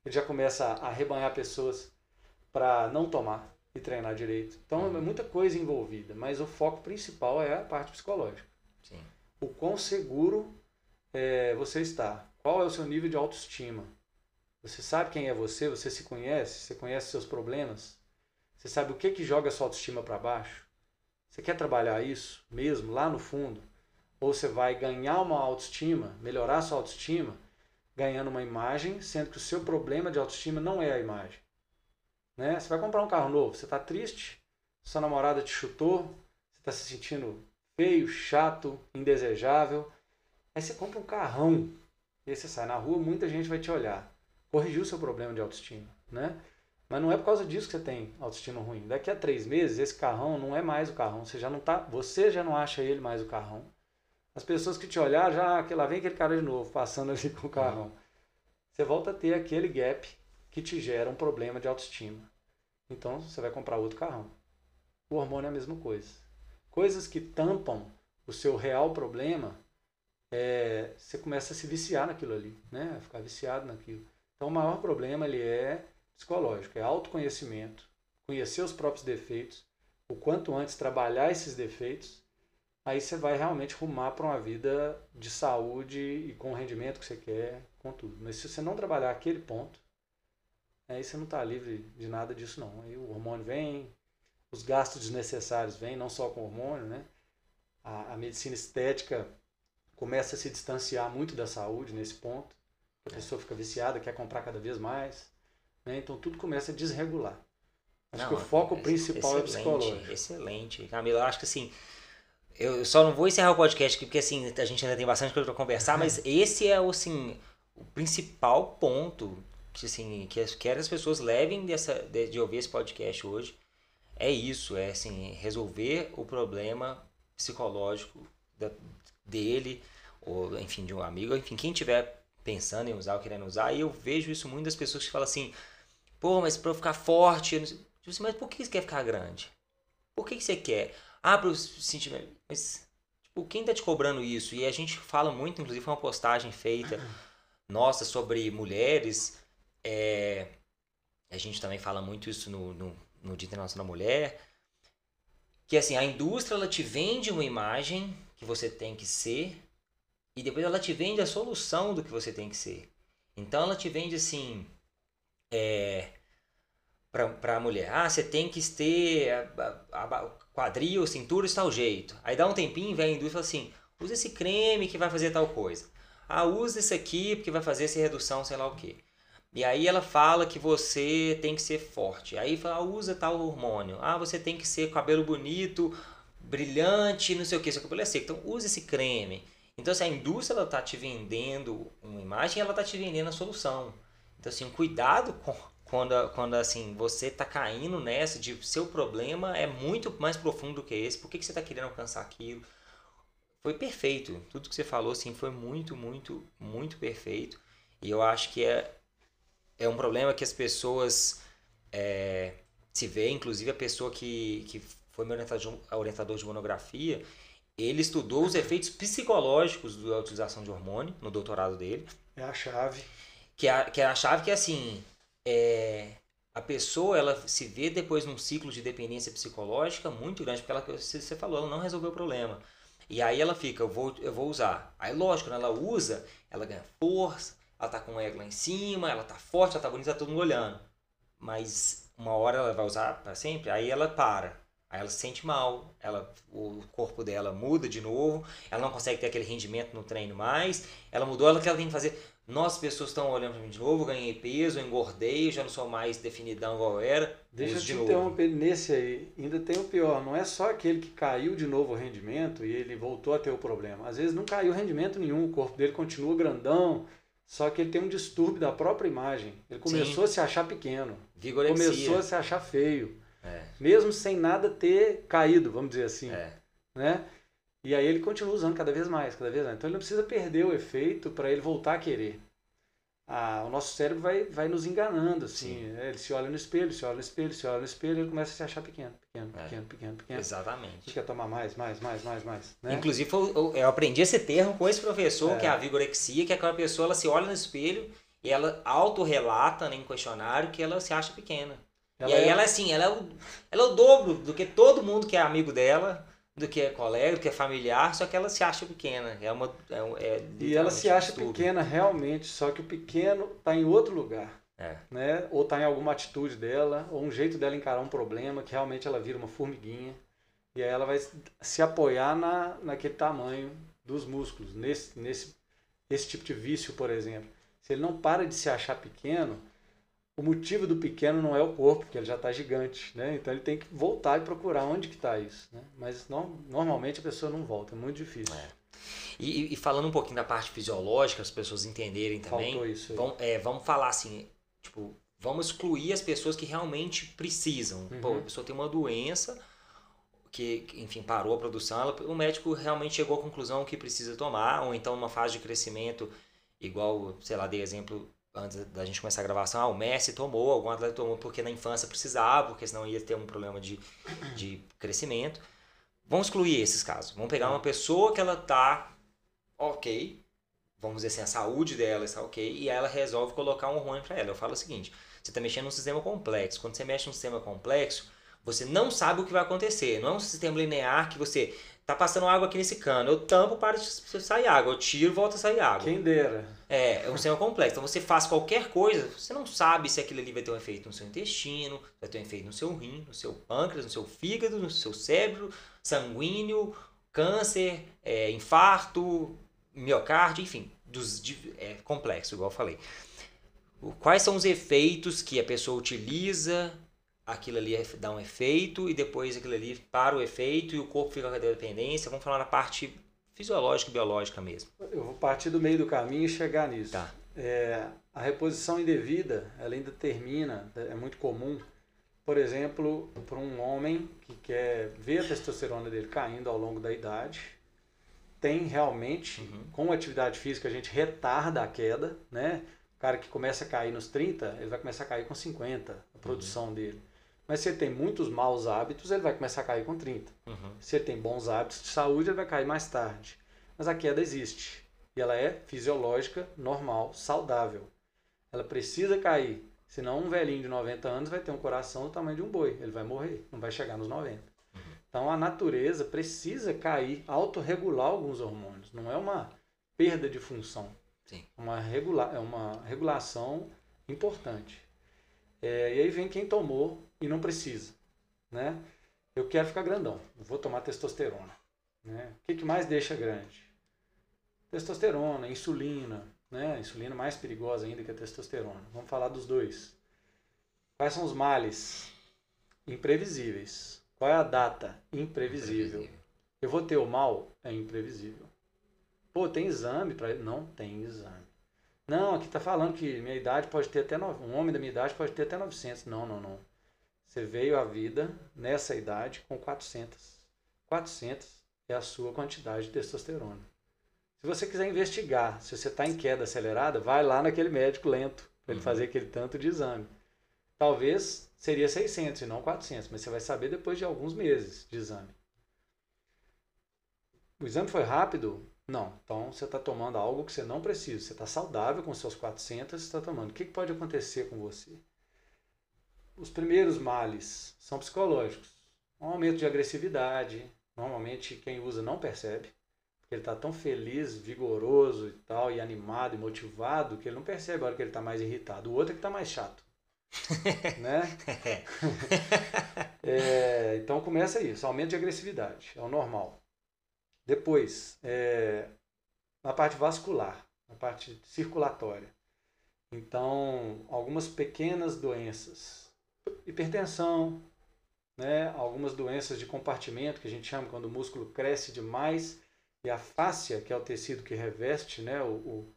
Ele já começa a arrebanhar pessoas para não tomar e treinar direito. Então é muita coisa envolvida, mas o foco principal é a parte psicológica Sim. o quão seguro é, você está. Qual é o seu nível de autoestima? Você sabe quem é você? Você se conhece? Você conhece seus problemas? Você sabe o que que joga a sua autoestima para baixo? Você quer trabalhar isso mesmo lá no fundo? Ou você vai ganhar uma autoestima, melhorar sua autoestima, ganhando uma imagem, sendo que o seu problema de autoestima não é a imagem. Né? Você vai comprar um carro novo, você está triste, sua namorada te chutou, você está se sentindo feio, chato, indesejável. Aí você compra um carrão. E aí você sai na rua, muita gente vai te olhar. Corrigiu o seu problema de autoestima, né? Mas não é por causa disso que você tem autoestima ruim. Daqui a três meses, esse carrão não é mais o carrão. Você já não tá, você já não acha ele mais o carrão. As pessoas que te olhar já, que lá vem aquele cara de novo, passando ali com o carrão. Você volta a ter aquele gap que te gera um problema de autoestima. Então você vai comprar outro carrão. O hormônio é a mesma coisa coisas que tampam o seu real problema, é, você começa a se viciar naquilo ali, né? Ficar viciado naquilo. Então, o maior problema ele é psicológico, é autoconhecimento, conhecer os próprios defeitos, o quanto antes trabalhar esses defeitos, aí você vai realmente rumar para uma vida de saúde e com o rendimento que você quer, com tudo. Mas se você não trabalhar aquele ponto, aí você não está livre de nada disso não. Aí o hormônio vem, os gastos desnecessários vêm, não só com hormônio, né? A, a, medicina estética começa a se distanciar muito da saúde nesse ponto. A pessoa fica viciada, quer comprar cada vez mais. Né? Então tudo começa a desregular. Acho Não, que o foco é- principal é psicológico. Excelente. Camila, eu acho que assim, eu só não vou encerrar o podcast aqui, porque assim, a gente ainda tem bastante coisa para conversar, mas esse é o, assim, o principal ponto que, assim, que que as pessoas levem dessa, de, de ouvir esse podcast hoje. É isso, é assim, resolver o problema psicológico da- dele, ou enfim, de um amigo, enfim, quem tiver pensando em usar ou querendo usar, e eu vejo isso muito das pessoas que falam assim, pô, mas pra eu ficar forte, eu não sei- assim, mas por que você quer ficar grande? Por que que você quer? Ah, pra eu sentir. Mas, tipo, quem tá te cobrando isso? E a gente fala muito, inclusive foi uma postagem feita nossa sobre mulheres. É, A gente também fala muito isso no, no, no Dia Internacional da Mulher. Que assim, a indústria ela te vende uma imagem que você tem que ser e depois ela te vende a solução do que você tem que ser. Então ela te vende assim, é, para a mulher, ah, você tem que ter a, a, a quadril, cintura de tal jeito. Aí dá um tempinho, vem a indústria e fala assim, usa esse creme que vai fazer tal coisa. Ah, usa esse aqui porque vai fazer essa redução, sei lá o quê. E aí ela fala que você tem que ser forte. Aí fala, ah, usa tal hormônio. Ah, você tem que ser cabelo bonito, brilhante, não sei o que, seu cabelo é seco. Então use esse creme. Então se a indústria ela tá te vendendo uma imagem, ela tá te vendendo a solução. Então assim, cuidado com quando, quando assim, você tá caindo nessa de seu problema é muito mais profundo do que esse. Por que, que você tá querendo alcançar aquilo? Foi perfeito. Tudo que você falou assim foi muito, muito, muito perfeito. E eu acho que é, é um problema que as pessoas é, se vê, inclusive a pessoa que, que foi meu orientador, orientador de monografia, ele estudou os efeitos psicológicos da utilização de hormônio no doutorado dele. É a chave. Que é, que é a chave que é assim, é, a pessoa ela se vê depois num ciclo de dependência psicológica muito grande, porque ela, você você falou, ela não resolveu o problema. E aí ela fica, eu vou, eu vou usar. Aí lógico, quando ela usa, ela ganha força, ela tá com o ego lá em cima, ela tá forte, ela tá bonita, tá todo mundo olhando. Mas uma hora ela vai usar para sempre, aí ela para. Aí ela se sente mal, ela, o corpo dela muda de novo, ela não consegue ter aquele rendimento no treino mais, ela mudou, ela que ela tem que fazer. Nossa, as pessoas estão olhando para mim de novo, ganhei peso, engordei, já não sou mais definidão igual era. Deixa eu te de novo. interromper nesse aí. Ainda tem o pior, não é só aquele que caiu de novo o rendimento e ele voltou a ter o problema. Às vezes não caiu rendimento nenhum, o corpo dele continua grandão, só que ele tem um distúrbio da própria imagem. Ele começou a se achar pequeno, Vigorexia. começou a se achar feio. É. Mesmo sem nada ter caído, vamos dizer assim. É. Né? E aí ele continua usando cada vez mais, cada vez mais. Então ele não precisa perder o efeito para ele voltar a querer. Ah, o nosso cérebro vai, vai nos enganando, assim. É, ele se olha no espelho, se olha no espelho, se olha no espelho, ele começa a se achar pequeno, pequeno, É. pequeno, pequeno, pequeno. Exatamente. Quer tomar mais, mais, mais, mais, mais. Né? Inclusive, eu aprendi esse termo com esse professor, É. que é a vigorexia, que é aquela pessoa, ela se olha no espelho e ela autorrelata né, em questionário que ela se acha pequena. Ela e aí é- ela é assim, ela é, o, ela é o dobro do que todo mundo que é amigo dela, do que é colega, do que é familiar, só que ela se acha pequena. É uma, é, é E ela se acha distúrbio. pequena realmente, só que o pequeno está em outro lugar. É. Né? Ou está em alguma atitude dela, ou um jeito dela encarar um problema, que realmente ela vira uma formiguinha. E aí ela vai se apoiar na, naquele tamanho dos músculos, nesse, nesse esse tipo de vício, por exemplo. Se ele não para de se achar pequeno, o motivo do pequeno não é o corpo, porque ele já está gigante, né? Então ele tem que voltar e procurar onde que está isso, né? Mas não, normalmente a pessoa não volta, é muito difícil. É. E, e falando um pouquinho da parte fisiológica, as pessoas entenderem também. Faltou isso aí. Vamos, é, vamos falar assim, tipo, vamos excluir as pessoas que realmente precisam. Pô, Uhum. a pessoa tem uma doença que, enfim, parou a produção, ela- o médico realmente chegou à conclusão que precisa tomar, ou então numa fase de crescimento, igual, sei lá, dei exemplo antes da gente começar a gravação, ah, o Messi tomou, algum atleta tomou porque na infância precisava, porque senão ia ter um problema de, de crescimento. Vamos excluir esses casos. Vamos pegar uma pessoa que ela tá ok, vamos dizer assim, a saúde dela está ok, e ela resolve colocar um hormônio para ela. Eu falo o seguinte: você está mexendo num sistema complexo. Quando você mexe num sistema complexo, você não sabe o que vai acontecer. Não é um sistema linear que você tá passando água aqui nesse cano, eu tampo para de sair água, eu tiro volta a sair água. Quem dera. É, é um sistema complexo. Então você faz qualquer coisa, você não sabe se aquilo ali vai ter um efeito no seu intestino, vai ter um efeito no seu rim, no seu pâncreas, no seu fígado, no seu cérebro, sanguíneo, câncer, é, infarto, miocárdio, enfim, dos, de- é complexo, igual eu falei. Quais são os efeitos que a pessoa utiliza, aquilo ali é- dá um efeito, e depois aquilo ali para o efeito e o corpo fica com a dependência. Vamos falar na parte fisiológica e biológica mesmo. Eu vou partir do meio do caminho e chegar nisso. Tá. É, a reposição indevida, ela ainda termina, é muito comum, por exemplo, para um homem que quer ver a testosterona dele caindo ao longo da idade, tem realmente, Uhum. com atividade física, a gente retarda a queda, né? O cara que começa a cair nos 30, ele vai começar a cair com 50, a produção dele. Mas se ele tem muitos maus hábitos, ele vai começar a cair com 30. Uhum. Se ele tem bons hábitos de saúde, ele vai cair mais tarde. Mas a queda existe. E ela é fisiológica, normal, saudável. Ela precisa cair. Senão um velhinho de 90 anos vai ter um coração do tamanho de um boi. Ele vai morrer, não vai chegar nos 90. Então a natureza precisa cair, autorregular alguns hormônios. Não é uma perda de função. Sim. Uma regula é uma regulação importante. É, e aí vem quem tomou e não precisa. Né? Eu quero ficar grandão, vou tomar testosterona. Né? O que, que mais deixa grande? Testosterona, insulina. Né? Insulina mais perigosa ainda que a testosterona. Vamos falar dos dois. Quais são os males? Imprevisíveis. Qual é a data? Imprevisível. Eu vou ter o mal? É imprevisível. Pô, tem exame para Não tem exame. Não, aqui tá falando que minha idade pode ter até. no- Um homem da minha idade pode ter até 900. Não, não, não. Você veio à vida nessa idade com 400. 400 é a sua quantidade de testosterona. Se você quiser investigar se você está em queda acelerada, vai lá naquele médico lento para ele Uhum. fazer aquele tanto de exame. Talvez seria 600 e não 400, mas você vai saber depois de alguns meses de exame. O exame foi rápido? Não. Então você está tomando algo que você não precisa. Você está saudável com seus 400, você está tomando. O que que pode acontecer com você? Os primeiros males são psicológicos. Um aumento de agressividade. Normalmente quem usa não percebe. Porque ele está tão feliz, vigoroso e tal, e animado e motivado, que ele não percebe a hora que ele está mais irritado. O outro é que está mais chato. né? É, então começa isso, aumento de agressividade, é o normal. Depois, é, na parte vascular, na parte circulatória. Então, algumas pequenas doenças, hipertensão, né? algumas doenças de compartimento, que a gente chama quando o músculo cresce demais, e a fáscia, que é o tecido que reveste né? o, o,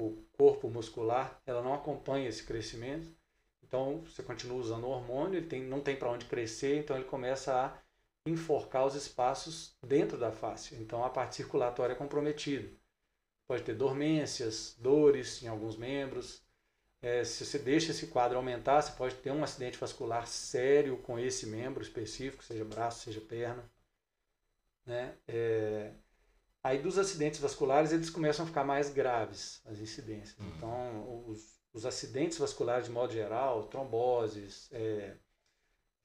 o corpo muscular, ela não acompanha esse crescimento. Então você continua usando o hormônio, ele tem, não tem para onde crescer, então ele começa a enforcar os espaços dentro da face. Então a parte circulatória é comprometida. Pode ter dormências, dores em alguns membros. É, se você deixa esse quadro aumentar, você pode ter um acidente vascular sério com esse membro específico, seja braço, seja perna. Né? É, aí dos acidentes vasculares eles começam a ficar mais graves, as incidências. Uhum. Então os, os acidentes vasculares de modo geral, tromboses, é,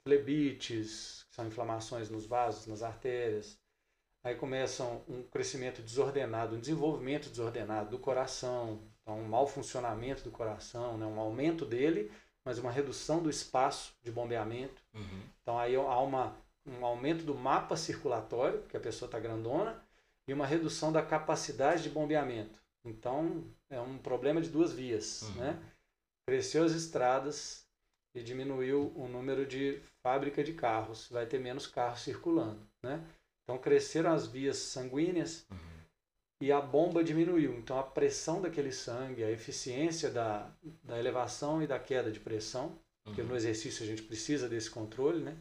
flebites, que são inflamações nos vasos, nas artérias. Aí começam um crescimento desordenado, um desenvolvimento desordenado do coração, então um mau funcionamento do coração, né? um aumento dele, mas uma redução do espaço de bombeamento. Uhum. Então aí há uma, um aumento do mapa circulatório, porque a pessoa está grandona, e uma redução da capacidade de bombeamento. Então é um problema de duas vias. Uhum. Né? Cresceu as estradas e diminuiu o número de fábrica de carros, vai ter menos carros circulando, né? Então cresceram as vias sanguíneas uhum. E a bomba diminuiu. Então a pressão daquele sangue, a eficiência da, da elevação e da queda de pressão, uhum. porque no exercício a gente precisa desse controle, né?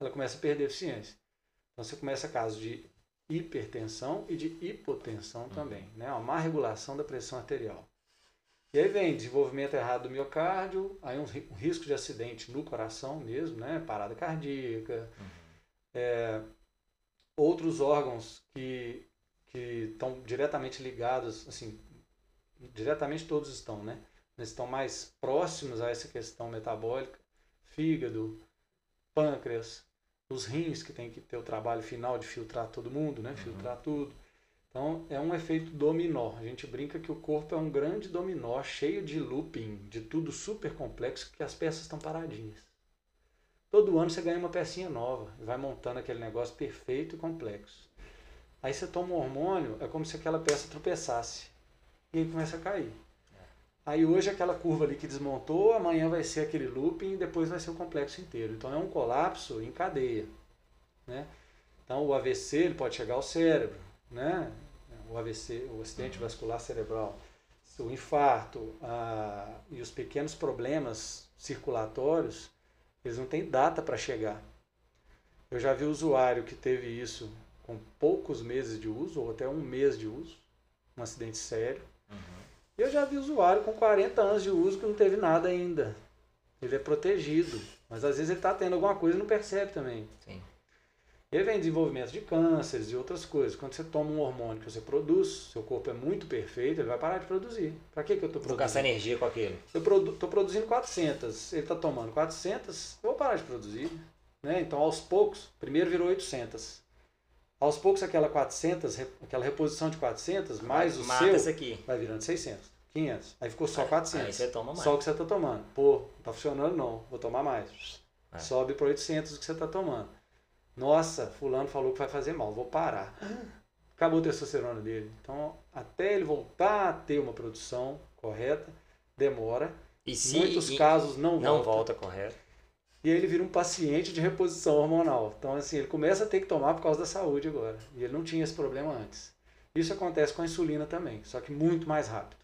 Ela começa a perder eficiência. Então você começa casos de hipertensão e de hipotensão uhum. também, né? Uma má regulação da pressão arterial. E aí vem desenvolvimento errado do miocárdio, aí um, um risco de acidente no coração mesmo, né? Parada cardíaca. Uhum. É, outros órgãos que que estão diretamente ligados, assim, diretamente todos estão, né? Mas estão mais próximos a essa questão metabólica, fígado, pâncreas, os rins que tem que ter o trabalho final de filtrar todo mundo, né? Uhum. Filtrar tudo. Então é um efeito dominó. A gente brinca que o corpo é um grande dominó, cheio de looping, de tudo super complexo, que as peças estão paradinhas. Todo ano você ganha uma pecinha nova e vai montando aquele negócio perfeito e complexo. Aí você toma um hormônio, é como se aquela peça tropeçasse. E aí começa a cair. Aí hoje aquela curva ali que desmontou, amanhã vai ser aquele looping e depois vai ser o complexo inteiro. Então é um colapso em cadeia. Né? Então o AVC ele pode chegar ao cérebro, né? o AVC, o acidente vascular cerebral, o infarto a, e os pequenos problemas circulatórios, eles não têm data para chegar. Eu já vi usuário que teve isso com poucos meses de uso, ou até um mês de uso, um acidente sério. Uhum. E eu já vi usuário com 40 anos de uso que não teve nada ainda. Ele é protegido, mas às vezes ele está tendo alguma coisa e não percebe também. Sim. E aí vem desenvolvimento de cânceres e outras coisas. Quando você toma um hormônio que você produz, seu corpo é muito perfeito, ele vai parar de produzir. Para que, que eu estou produzindo? Vou gastar energia com aquilo. Eu estou produ produzindo 400, ele está tomando 400, eu vou parar de produzir. Né? Então, aos poucos, primeiro virou 800. Aos poucos, aquela 400, aquela reposição de 400, mais o Mata seu, aqui. vai virando 600, 500. Aí ficou só 400. Aí você toma mais. Só o que você está tomando. Pô, não está funcionando não, vou tomar mais. É. Sobe para 800 o que você está tomando. Nossa, fulano falou que vai fazer mal, vou parar. Acabou a testosterona dele. Então, até ele voltar a ter uma produção correta, demora. E se muitos e casos não, não volta. volta correto. E ele vira um paciente de reposição hormonal. Então, assim, ele começa a ter que tomar por causa da saúde agora. E ele não tinha esse problema antes. Isso acontece com a insulina também, só que muito mais rápido.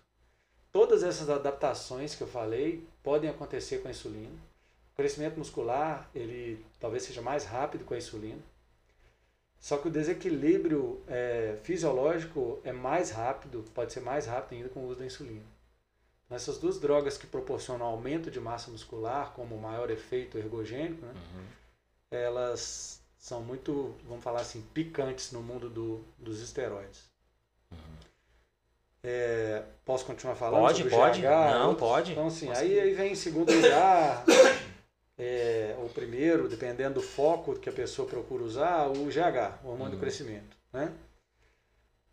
Todas essas adaptações que eu falei podem acontecer com a insulina. O crescimento muscular, ele talvez seja mais rápido com a insulina. Só que o desequilíbrio é, fisiológico é mais rápido, pode ser mais rápido ainda com o uso da insulina. Essas duas drogas que proporcionam aumento de massa muscular, como maior efeito ergogênico, né, uhum. elas são muito, vamos falar assim, picantes no mundo do, dos esteroides. Uhum. É, posso continuar falando? Pode, pode. GH, Não, outros? pode. Então, assim, aí, aí vem em segundo lugar, é, o primeiro, dependendo do foco que a pessoa procura usar, o GH, o hormônio uhum. do crescimento. Né?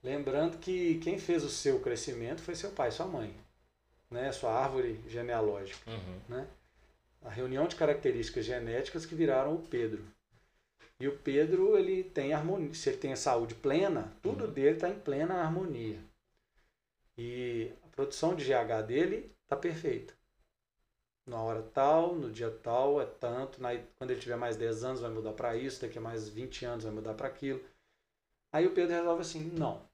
Lembrando que quem fez o seu crescimento foi seu pai, sua mãe, né? sua árvore genealógica. Uhum. Né? A reunião de características genéticas que viraram o Pedro. E o Pedro, ele tem harmonia. Se ele tem a saúde plena, tudo uhum. dele está em plena harmonia. E a produção de GH dele está perfeita na hora tal, no dia tal, é tanto. Na, quando ele tiver mais 10 anos, vai mudar para isso, daqui a mais 20 anos, vai mudar para aquilo. Aí o Pedro resolve assim: não,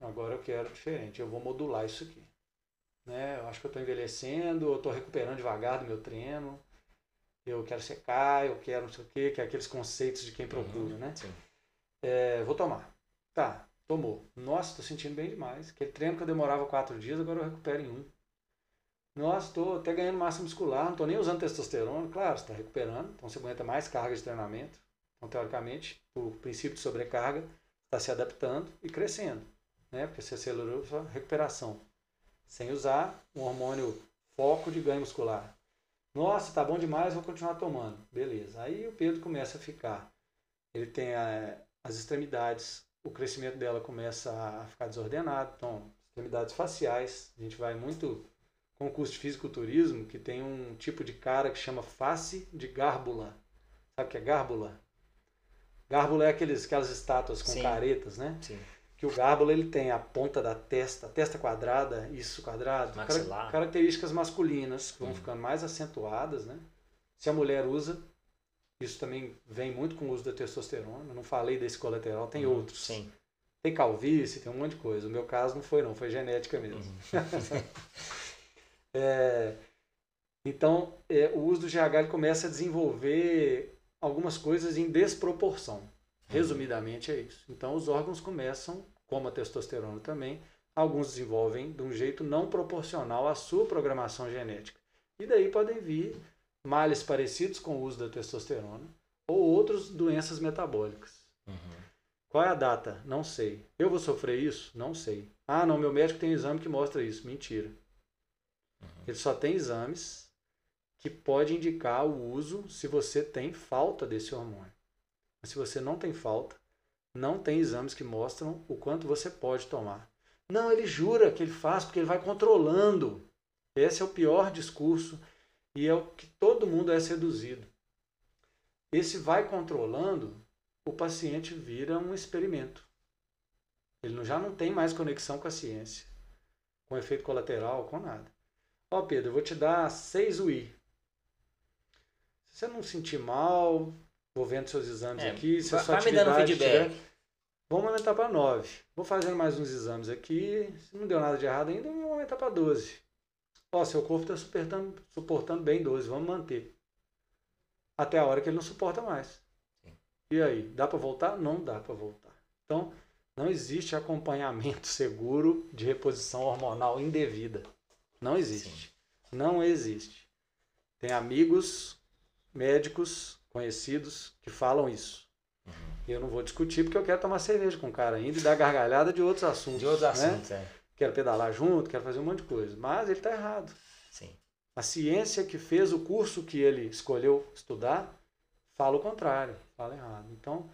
agora eu quero diferente, eu vou modular isso aqui. Né? Eu acho que eu estou envelhecendo, eu estou recuperando devagar do meu treino, eu quero secar, eu quero não sei o quê, que é aqueles conceitos de quem procura, uhum, né? É, vou tomar. Tá, tomou. Nossa, estou sentindo bem demais. Aquele treino que eu demorava quatro dias, agora eu recupero em um. Nossa, estou até ganhando massa muscular, não estou nem usando testosterona. Claro, você está recuperando, então você aguenta mais carga de treinamento. Então, teoricamente, o princípio de sobrecarga está se adaptando e crescendo, né? Porque você acelerou sua recuperação. Sem usar um hormônio foco de ganho muscular. Nossa, tá bom demais, vou continuar tomando. Beleza. Aí o Pedro começa a ficar. Ele tem a, as extremidades, o crescimento dela começa a ficar desordenado. Então, extremidades faciais, a gente vai muito com o curso de fisiculturismo, que tem um tipo de cara que chama face de gárgula. Sabe o que é gárgula? Gárgula é aqueles, aquelas estátuas com Sim. caretas, né? Sim. Que o gárgula ele tem a ponta da testa, a testa quadrada, isso quadrado. Maxilar. Características masculinas que vão hum. ficando mais acentuadas, né? Se a mulher usa, isso também vem muito com o uso da testosterona. Eu não falei desse colateral, tem uhum. outros. Sim. Tem calvície, tem um monte de coisa. O meu caso não foi não, foi genética mesmo. Uhum. É, então, é, o uso do GH começa a desenvolver algumas coisas em desproporção. Uhum. Resumidamente é isso. Então, os órgãos começam, como a testosterona também, alguns desenvolvem de um jeito não proporcional à sua programação genética. E daí podem vir males parecidos com o uso da testosterona ou outras doenças metabólicas. Uhum. Qual é a data? Não sei. Eu vou sofrer isso? Não sei. Ah, não, meu médico tem um exame que mostra isso. Mentira. Ele só tem exames que pode indicar o uso se você tem falta desse hormônio. Mas se você não tem falta, não tem exames que mostram o quanto você pode tomar. Não, ele jura que ele faz porque ele vai controlando. Esse é o pior discurso e é o que todo mundo é seduzido. Esse vai controlando, o paciente vira um experimento. Ele já não tem mais conexão com a ciência, com efeito colateral, com nada. Ó, oh, Pedro, eu vou te dar 6 UI. Se você não sentir mal, vou vendo seus exames é, aqui, se sua vai me dando feedback. Tiver, vamos aumentar para 9. Vou fazendo mais uns exames aqui. Se não deu nada de errado ainda, vamos aumentar para 12. Ó, seu corpo está suportando, suportando bem 12, vamos manter. Até a hora que ele não suporta mais. Sim. E aí, dá para voltar? Não dá para voltar. Então, não existe acompanhamento seguro de reposição hormonal indevida. Não existe. Sim. Não existe. Tem amigos médicos conhecidos que falam isso. Uhum. Eu não vou discutir porque eu quero tomar cerveja com o cara ainda e dar gargalhada de outros assuntos. De outros né? assuntos, é. Quero pedalar junto, quero fazer um monte de coisa. Mas ele está errado. Sim. A ciência que fez o curso que ele escolheu estudar fala o contrário, fala errado. Então,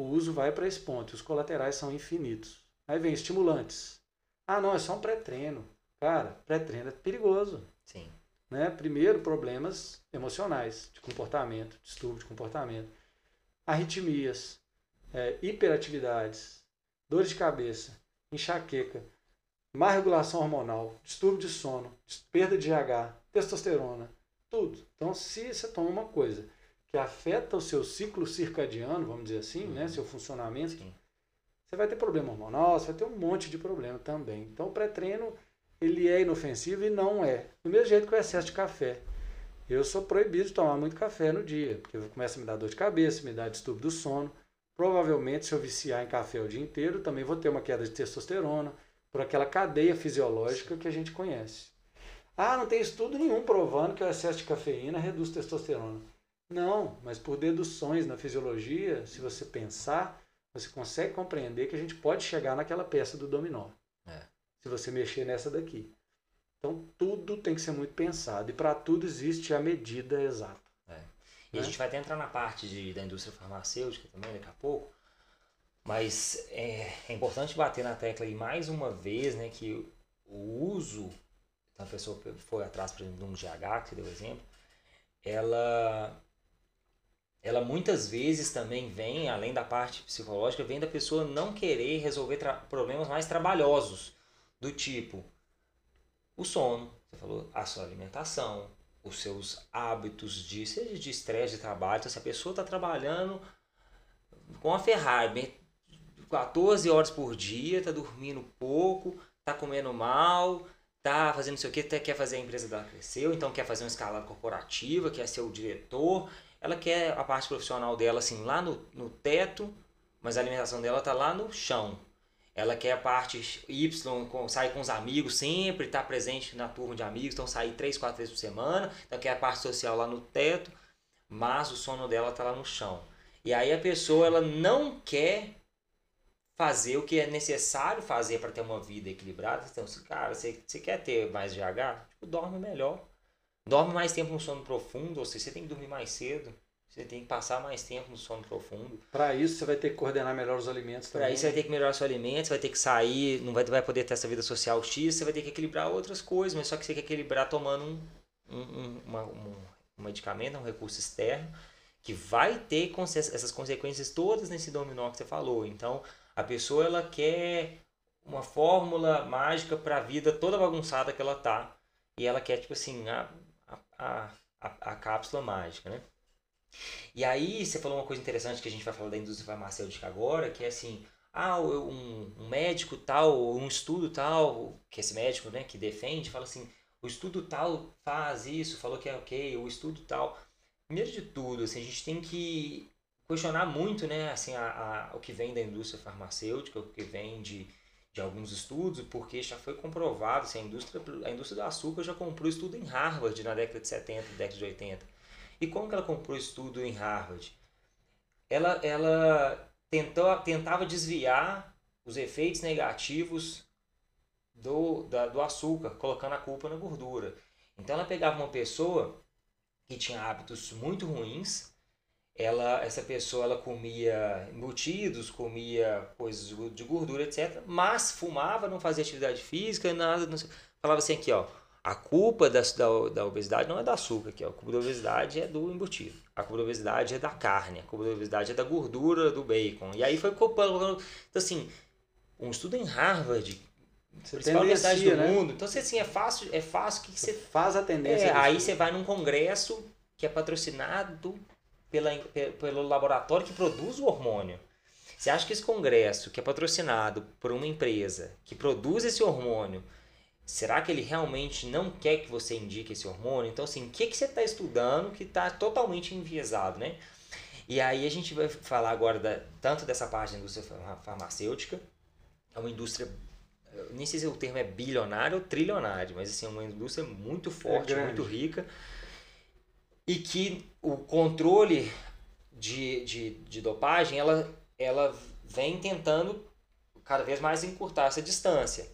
o uso vai para esse ponto. Os colaterais são infinitos. Aí vem estimulantes. Ah, não, é só um pré-treino. Cara, pré-treino é perigoso. Sim. Né? Primeiro, problemas emocionais, de comportamento, distúrbio de comportamento. Arritmias, é, hiperatividades, dores de cabeça, enxaqueca, má regulação hormonal, distúrbio de sono, perda de GH, testosterona, tudo. Então, se você toma uma coisa que afeta o seu ciclo circadiano, vamos dizer assim, né, uhum. né, seu funcionamento, Sim. você vai ter problema hormonal, você vai ter um monte de problema também. Então, o pré-treino ele é inofensivo e não é. Do mesmo jeito que o excesso de café. Eu sou proibido de tomar muito café no dia, porque começa a me dar dor de cabeça, me dá distúrbio do sono. Provavelmente, se eu viciar em café o dia inteiro, também vou ter uma queda de testosterona, por aquela cadeia fisiológica que a gente conhece. Ah, não tem estudo nenhum provando que o excesso de cafeína reduz testosterona. Não, mas por deduções na fisiologia, se você pensar, você consegue compreender que a gente pode chegar naquela peça do dominó se você mexer nessa daqui. Então tudo tem que ser muito pensado e para tudo existe a medida exata. É. E né? a gente vai até entrar na parte de, da indústria farmacêutica também daqui a pouco, mas é, é importante bater na tecla aí mais uma vez né, que o uso, então a pessoa foi atrás, por exemplo, de um GH, que você deu exemplo, ela ela muitas vezes também vem, além da parte psicológica, vem da pessoa não querer resolver problemas mais trabalhosos do tipo o sono, você falou, a sua alimentação, os seus hábitos de seja de estresse de trabalho. Então, se a pessoa está trabalhando com a Ferrari 14 horas por dia, está dormindo pouco, está comendo mal, tá fazendo não sei o que, quer fazer a empresa dela crescer, então quer fazer uma escalada corporativa, quer ser o diretor, ela quer a parte profissional dela assim lá no, no teto, mas a alimentação dela tá lá no chão. Ela quer a parte Y, sair com os amigos sempre, estar tá presente na turma de amigos, então sair três, quatro vezes por semana. Então quer a parte social lá no teto, mas o sono dela tá lá no chão. E aí a pessoa ela não quer fazer o que é necessário fazer para ter uma vida equilibrada. Então, cara, você, você quer ter mais GH? Tipo, dorme melhor. Dorme mais tempo no sono profundo, ou seja, você tem que dormir mais cedo. Você tem que passar mais tempo no sono profundo. Para isso, você vai ter que coordenar melhor os alimentos também. Para isso, você vai ter que melhorar os seus alimentos, você vai ter que sair, não vai, vai poder ter essa vida social X, você vai ter que equilibrar outras coisas, mas só que você quer equilibrar tomando um, um, uma, um, um medicamento, um recurso externo, que vai ter essas consequências todas nesse dominó que você falou. Então, a pessoa ela quer uma fórmula mágica para a vida toda bagunçada que ela tá. E ela quer, tipo assim, a, a, a, a cápsula mágica, né? E aí você falou uma coisa interessante que a gente vai falar da indústria farmacêutica agora, que é assim, ah, um, um médico tal, um estudo tal, que esse médico né, que defende, fala assim, o estudo tal faz isso, falou que é ok, o estudo tal. Primeiro de tudo, assim, a gente tem que questionar muito né, assim, a, a, o que vem da indústria farmacêutica, o que vem de, de alguns estudos, porque já foi comprovado, assim, a, indústria, a indústria do açúcar já comprou estudo em Harvard na década de 70, década de 80. E como que ela comprou estudo em Harvard? Ela, ela tentou, tentava desviar os efeitos negativos do, da, do açúcar, colocando a culpa na gordura. Então ela pegava uma pessoa que tinha hábitos muito ruins, ela essa pessoa ela comia embutidos, comia coisas de gordura, etc. Mas fumava, não fazia atividade física, nada. Não, falava assim aqui, ó. A culpa da, da, da, obesidade não é do açúcar, aqui, ó. a culpa da obesidade é do embutido. A culpa da obesidade é da carne, a culpa da obesidade é da gordura do bacon. E aí foi culpando. Então, assim, um estudo em Harvard, você principal universidade do né? mundo. Então, assim, é fácil, é fácil que você. Faz a tendência. É, aí você vai num congresso que é patrocinado pela, pelo laboratório que produz o hormônio. Você acha que esse congresso, que é patrocinado por uma empresa que produz esse hormônio, será que ele realmente não quer que você indique esse hormônio? Então, assim, o que, que você está estudando que está totalmente enviesado, né? E aí a gente vai falar agora da, tanto dessa parte da indústria farmacêutica, é uma indústria, nem sei se o termo é bilionário ou trilionário, mas assim, é uma indústria muito forte, é muito rica, e que o controle de, de, de dopagem ela, ela vem tentando cada vez mais encurtar essa distância.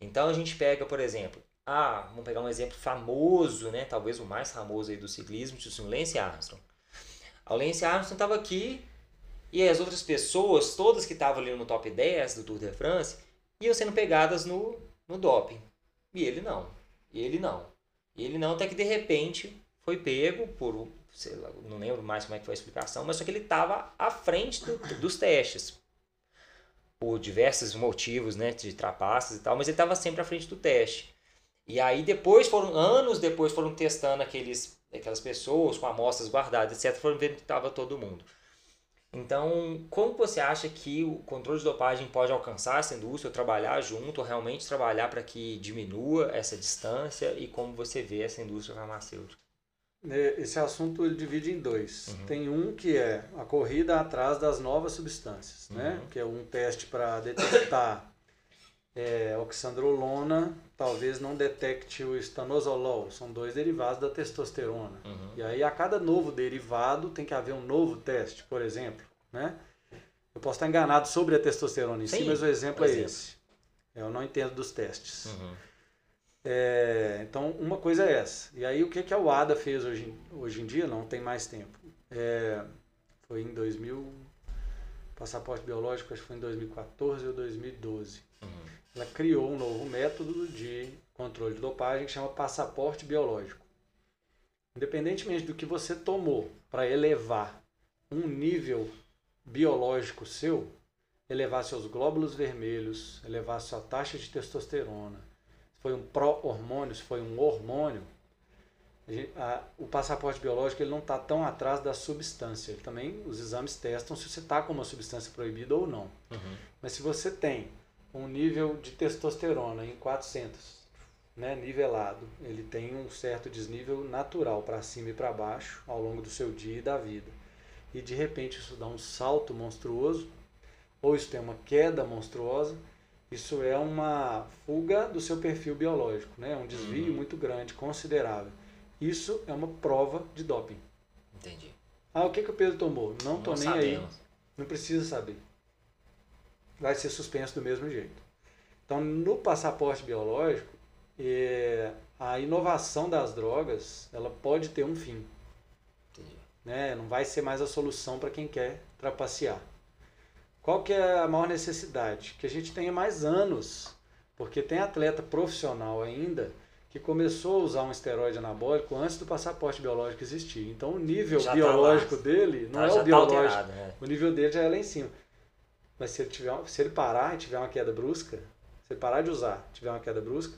Então a gente pega, por exemplo, ah, vamos pegar um exemplo famoso, né, talvez o mais famoso aí do ciclismo, o Lance Armstrong. O Lance Armstrong estava aqui e as outras pessoas, todas que estavam ali no top 10 do Tour de France, iam sendo pegadas no, no doping. E ele não. E ele não. E ele não, até que de repente foi pego por, sei lá, não lembro mais como é que foi a explicação, mas só que ele estava à frente do, dos testes. Por diversos motivos, né, de trapaças e tal, mas ele estava sempre à frente do teste. E aí depois foram, anos depois foram testando aqueles, aquelas pessoas com amostras guardadas, etc, foram vendo que estava todo mundo. Então, como você acha que o controle de dopagem pode alcançar essa indústria, trabalhar junto, realmente trabalhar para que diminua essa distância e como você vê essa indústria farmacêutica? É, esse assunto ele divide em dois. Uhum. Tem um que é a corrida atrás das novas substâncias, né? uhum. né? que é um teste para detectar é, oxandrolona, talvez não detecte o estanozolol, são dois derivados da testosterona. Uhum. E aí a cada novo derivado tem que haver um novo teste, por exemplo. Né? Eu posso estar enganado sobre a testosterona em Sim, si, mas o exemplo é esse. Eu não entendo dos testes. Uhum. É, então, uma coisa é essa. E aí, o que, que a UADA fez hoje, hoje em dia? Não tem mais tempo. É, foi em 2000, passaporte biológico, acho que foi em 2014 ou 2012. Uhum. Ela criou um novo método de controle de dopagem que chama passaporte biológico. Independentemente do que você tomou para elevar um nível biológico seu, elevar seus glóbulos vermelhos, elevar sua taxa de testosterona, foi um pró-hormônio, se foi um hormônio, a, o passaporte biológico ele não está tão atrás da substância. Ele também, os exames testam se você está com uma substância proibida ou não. Uhum. Mas se você tem um nível de testosterona em 400, né, nivelado. Ele tem um certo desnível natural para cima e para baixo ao longo do seu dia e da vida. E de repente isso dá um salto monstruoso, ou isso tem uma queda monstruosa, isso é uma fuga do seu perfil biológico, né? um desvio uhum. muito grande, considerável. Isso é uma prova de doping. Entendi. Ah, o que, que o Pedro tomou? Não, Não tô nem sabemos. aí. Não precisa saber. Vai ser suspenso do mesmo jeito. Então, no passaporte biológico, é, a inovação das drogas ela pode ter um fim. Entendi. Né? Não vai ser mais a solução para quem quer trapacear. Qual que é a maior necessidade? Que a gente tenha mais anos, porque tem atleta profissional ainda que começou a usar um esteroide anabólico antes do passaporte biológico existir. Então o nível já tá biológico tá dele não tá, é o tá biológico, alterado, né? o nível dele já é lá em cima. Mas se ele, tiver, se ele parar e tiver uma queda brusca, se ele parar de usar, tiver uma queda brusca,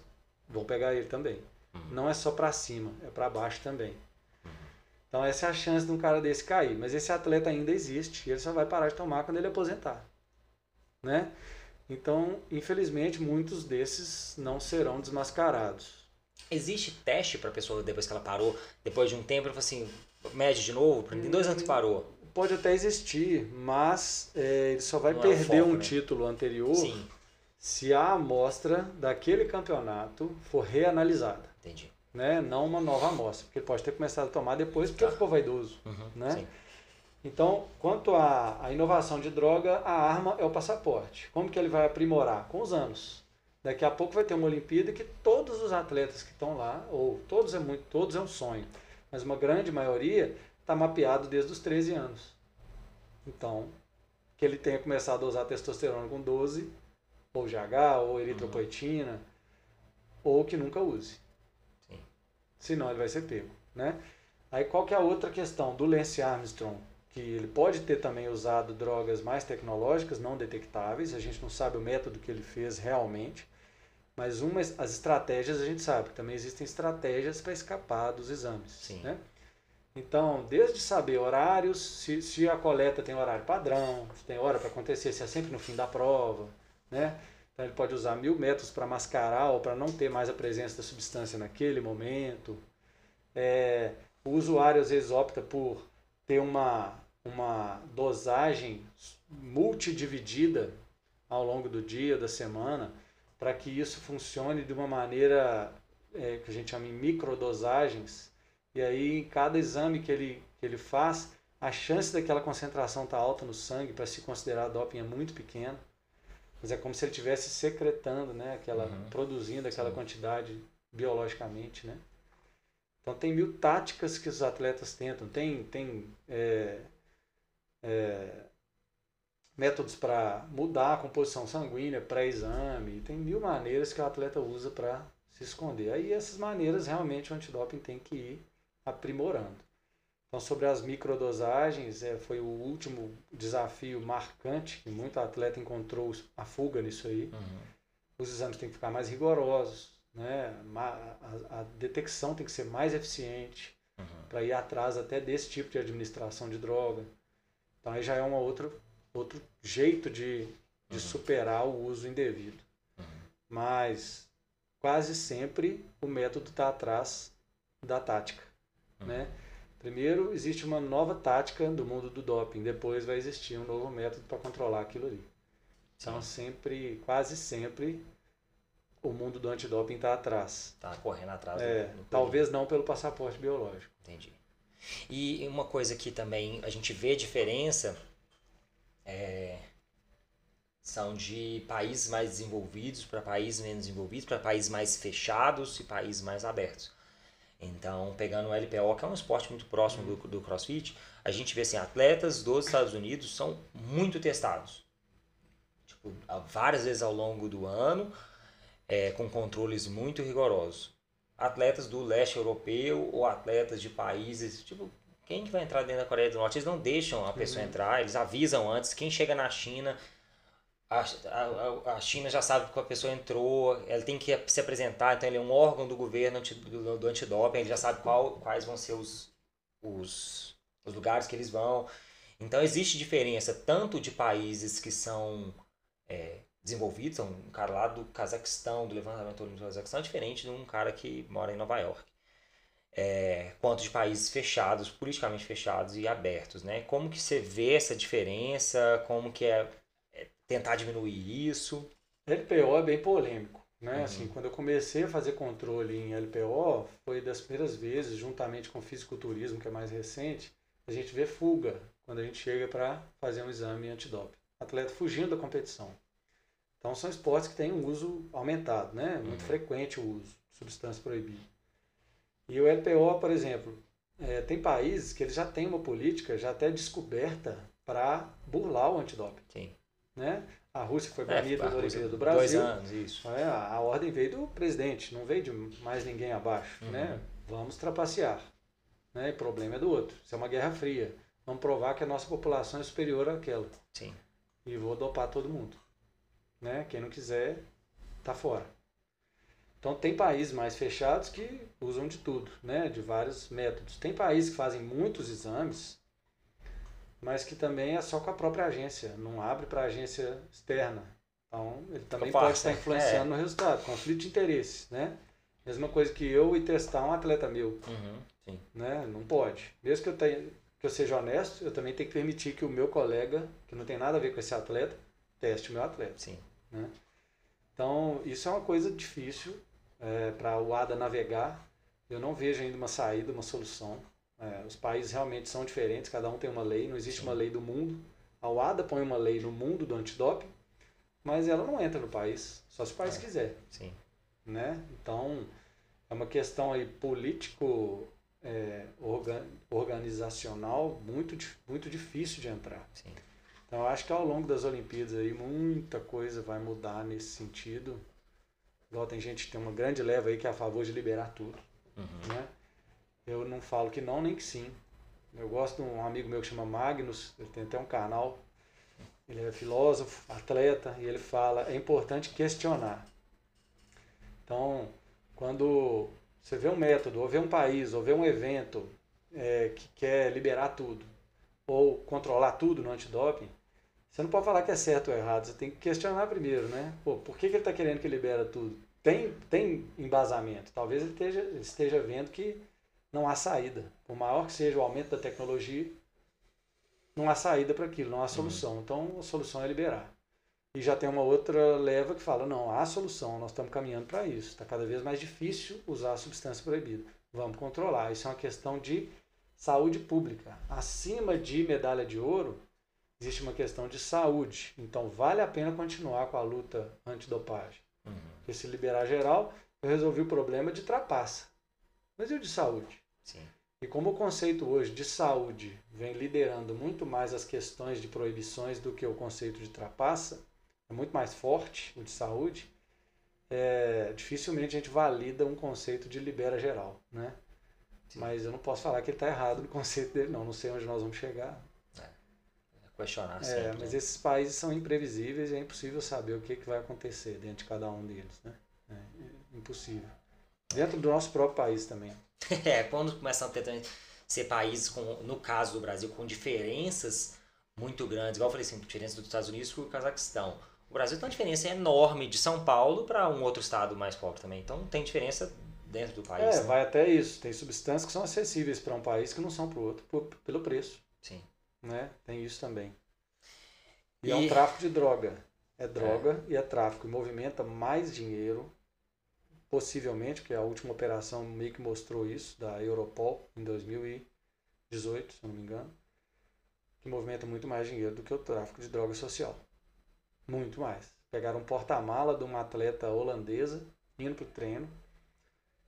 vão pegar ele também. Uhum. Não é só para cima, é para baixo também. Então essa é a chance de um cara desse cair. Mas esse atleta ainda existe e ele só vai parar de tomar quando ele aposentar, né? Então, infelizmente, muitos desses não serão desmascarados. Existe teste para a pessoa depois que ela parou, depois de um tempo, ela fala assim, mede de novo? Tem dois anos que parou. Pode até existir, mas é, ele só vai Não perder é foco, um né? título anterior Sim. se a amostra daquele campeonato for reanalisada. Entendi. Né? Não uma nova amostra, porque ele pode ter começado a tomar depois porque tá. ele ficou vaidoso. Uhum, né? Sim. Então, quanto à, à inovação de droga, a arma é o passaporte. Como que ele vai aprimorar? Com os anos. Daqui a pouco vai ter uma Olimpíada que todos os atletas que estão lá, ou todos é muito, todos é um sonho, mas uma grande maioria está mapeado desde os 13 anos. Então, que ele tenha começado a usar testosterona com 12, ou GH, ou eritropoetina, uhum. ou que nunca use. Senão ele vai ser pego, né? Aí qual que é a outra questão do Lance Armstrong? Que ele pode ter também usado drogas mais tecnológicas, não detectáveis, a gente não sabe o método que ele fez realmente, mas uma, as estratégias a gente sabe que também existem estratégias para escapar dos exames. Sim. Né? Então, desde saber horários, se, se a coleta tem horário padrão, se tem hora para acontecer, se é sempre no fim da prova, né? Então ele pode usar mil métodos para mascarar ou para não ter mais a presença da substância naquele momento. É, o usuário às vezes opta por ter uma, uma dosagem multidividida ao longo do dia, da semana, para que isso funcione de uma maneira é, que a gente chama de microdosagens. E aí, em cada exame que ele, que ele faz, a chance daquela concentração estar tá alta no sangue para se considerar doping é muito pequena. Mas é como se ele estivesse secretando, né? Aquela, uhum. produzindo aquela Sim. quantidade biologicamente, né? Então tem mil táticas que os atletas tentam. Tem, tem é, é, métodos para mudar a composição sanguínea, pré-exame, tem mil maneiras que o atleta usa para se esconder. Aí essas maneiras realmente o antidoping tem que ir aprimorando. Então sobre as microdosagens, é, foi o último desafio marcante que muito atleta encontrou a fuga nisso aí. Uhum. Os exames têm que ficar mais rigorosos, né? a, a detecção tem que ser mais eficiente uhum. para ir atrás até desse tipo de administração de droga. Então aí já é uma outra outro jeito de, de uhum. superar o uso indevido. Uhum. Mas quase sempre o método está atrás da tática. Uhum. Né? Primeiro existe uma nova tática do mundo do doping, depois vai existir um novo método para controlar aquilo ali. Então sempre, quase sempre, o mundo do antidoping está atrás. Está correndo atrás. É, do, do talvez não pelo passaporte biológico. Entendi. E uma coisa que também a gente vê diferença é, são de países mais desenvolvidos para países menos desenvolvidos, para países mais fechados e países mais abertos. Então, pegando o LPO, que é um esporte muito próximo do, do CrossFit, a gente vê assim, atletas dos Estados Unidos são muito testados. Tipo, várias vezes ao longo do ano, é, com controles muito rigorosos. Atletas do leste europeu ou atletas de países, tipo, quem que vai entrar dentro da Coreia do Norte? Eles não deixam a pessoa uhum. entrar, eles avisam antes. Quem chega na China, a, a, a, China já sabe que a pessoa entrou, ela tem que se apresentar, então ele é um órgão do governo do, do antidoping, ele já sabe qual, quais vão ser os, os, os lugares que eles vão. Então existe diferença tanto de países que são é, desenvolvidos, um cara lá do Cazaquistão, do levantamento olímpico do Cazaquistão, é diferente de um cara que mora em Nova York. É, quanto de países fechados, politicamente fechados e abertos, né? Como que você vê essa diferença? Como que é tentar diminuir isso? LPO é bem polêmico, né? Uhum. Assim, quando eu comecei a fazer controle em LPO, foi das primeiras vezes, juntamente com o fisiculturismo, que é mais recente, a gente vê fuga quando a gente chega para fazer um exame antidoping. Atleta fugindo da competição. Então são esportes que têm um uso aumentado, né? Muito uhum. frequente o uso de substância proibida. E o LPO, por exemplo, é, tem países que eles já têm uma política já até descoberta para burlar o antidoping. Sim. Né? A Rússia foi é, banida é, da Olimpíada do Brasil. Dois anos, isso. É, a, ordem veio do presidente, não veio de mais ninguém abaixo. Uhum. Né? Vamos trapacear. Né? O problema é do outro. Isso é uma guerra fria. Vamos provar que a nossa população é superior àquela. Sim. E vou dopar todo mundo. Né? Quem não quiser, tá fora. Então tem países mais fechados que usam de tudo, né? De vários métodos. Tem países que fazem muitos exames, mas que também é só com a própria agência, não abre para agência externa. Então ele também pode estar influenciando é. no resultado, conflito de interesse, né? Mesma coisa que eu e testar um atleta meu, uhum, né? Não pode. Mesmo que eu tenha, que eu seja honesto, eu também tenho que permitir que o meu colega, que não tem nada a ver com esse atleta, teste o meu atleta. Sim. Né? Então, isso é uma coisa difícil é, para o ADA navegar. Eu não vejo ainda uma saída, uma solução. É, os países realmente são diferentes, cada um tem uma lei, não existe Sim. uma lei do mundo. A UADA põe uma lei no mundo do antidoping, mas ela não entra no país, só se o país é. quiser. Sim. Né? Então, é uma questão aí político é, organ, organizacional muito, muito difícil de entrar. Sim. Então, eu acho que ao longo das Olimpíadas aí muita coisa vai mudar nesse sentido. Igual tem gente que tem uma grande leva aí que é a favor de liberar tudo. Uhum. Né? Eu não falo que não, nem que sim. Eu gosto de um amigo meu que chama Magnus, ele tem até um canal. Ele é filósofo, atleta, e ele fala: é importante questionar. Então, quando você vê um método, ou vê um país, ou vê um evento é, que quer liberar tudo, ou controlar tudo no antidoping, você não pode falar que é certo ou errado, você tem que questionar primeiro, né? Pô, por que, que ele está querendo que libera tudo? Tem, tem embasamento. Talvez ele esteja, esteja vendo que não há saída. Por maior que seja o aumento da tecnologia, não há saída para aquilo, não há solução. Uhum. Então a solução é liberar. E já tem uma outra leva que fala: não, há solução, nós estamos caminhando para isso. Está cada vez mais difícil usar a substância proibida. Vamos controlar. Isso é uma questão de saúde pública. Acima de medalha de ouro, existe uma questão de saúde. Então, vale a pena continuar com a luta antidopagem. Uhum. Porque se liberar geral, eu resolvi o problema de trapaça. Mas e o de saúde? Sim. E como o conceito hoje de saúde vem liderando muito mais as questões de proibições do que o conceito de trapaça, é muito mais forte o de saúde, é, dificilmente a gente valida um conceito de libera geral, né? Sim. Mas eu não posso falar que ele está errado no conceito dele, não. Não sei onde nós vamos chegar questionar é, sempre. É, mas né? esses países são imprevisíveis e é impossível saber o que, que vai acontecer dentro de cada um deles, né? É impossível. Dentro do nosso próprio país também. é, quando começam a ter ser países, com, no caso do Brasil, com diferenças muito grandes, igual eu falei assim, diferença dos Estados Unidos com o Cazaquistão. O Brasil tem uma diferença enorme de São Paulo para um outro estado mais pobre também. Então tem diferença dentro do país. É, né? vai até isso. Tem substâncias que são acessíveis para um país que não são para o outro por, pelo preço. Sim. Né? Tem isso também. E, e... é um tráfico de droga. É droga é. e é tráfico. E movimenta mais dinheiro, possivelmente, porque a última operação meio que mostrou isso, da Europol, em 2018, se não me engano, que movimenta muito mais dinheiro do que o tráfico de droga social. Muito mais. Pegaram um porta-mala de uma atleta holandesa, indo para o treino,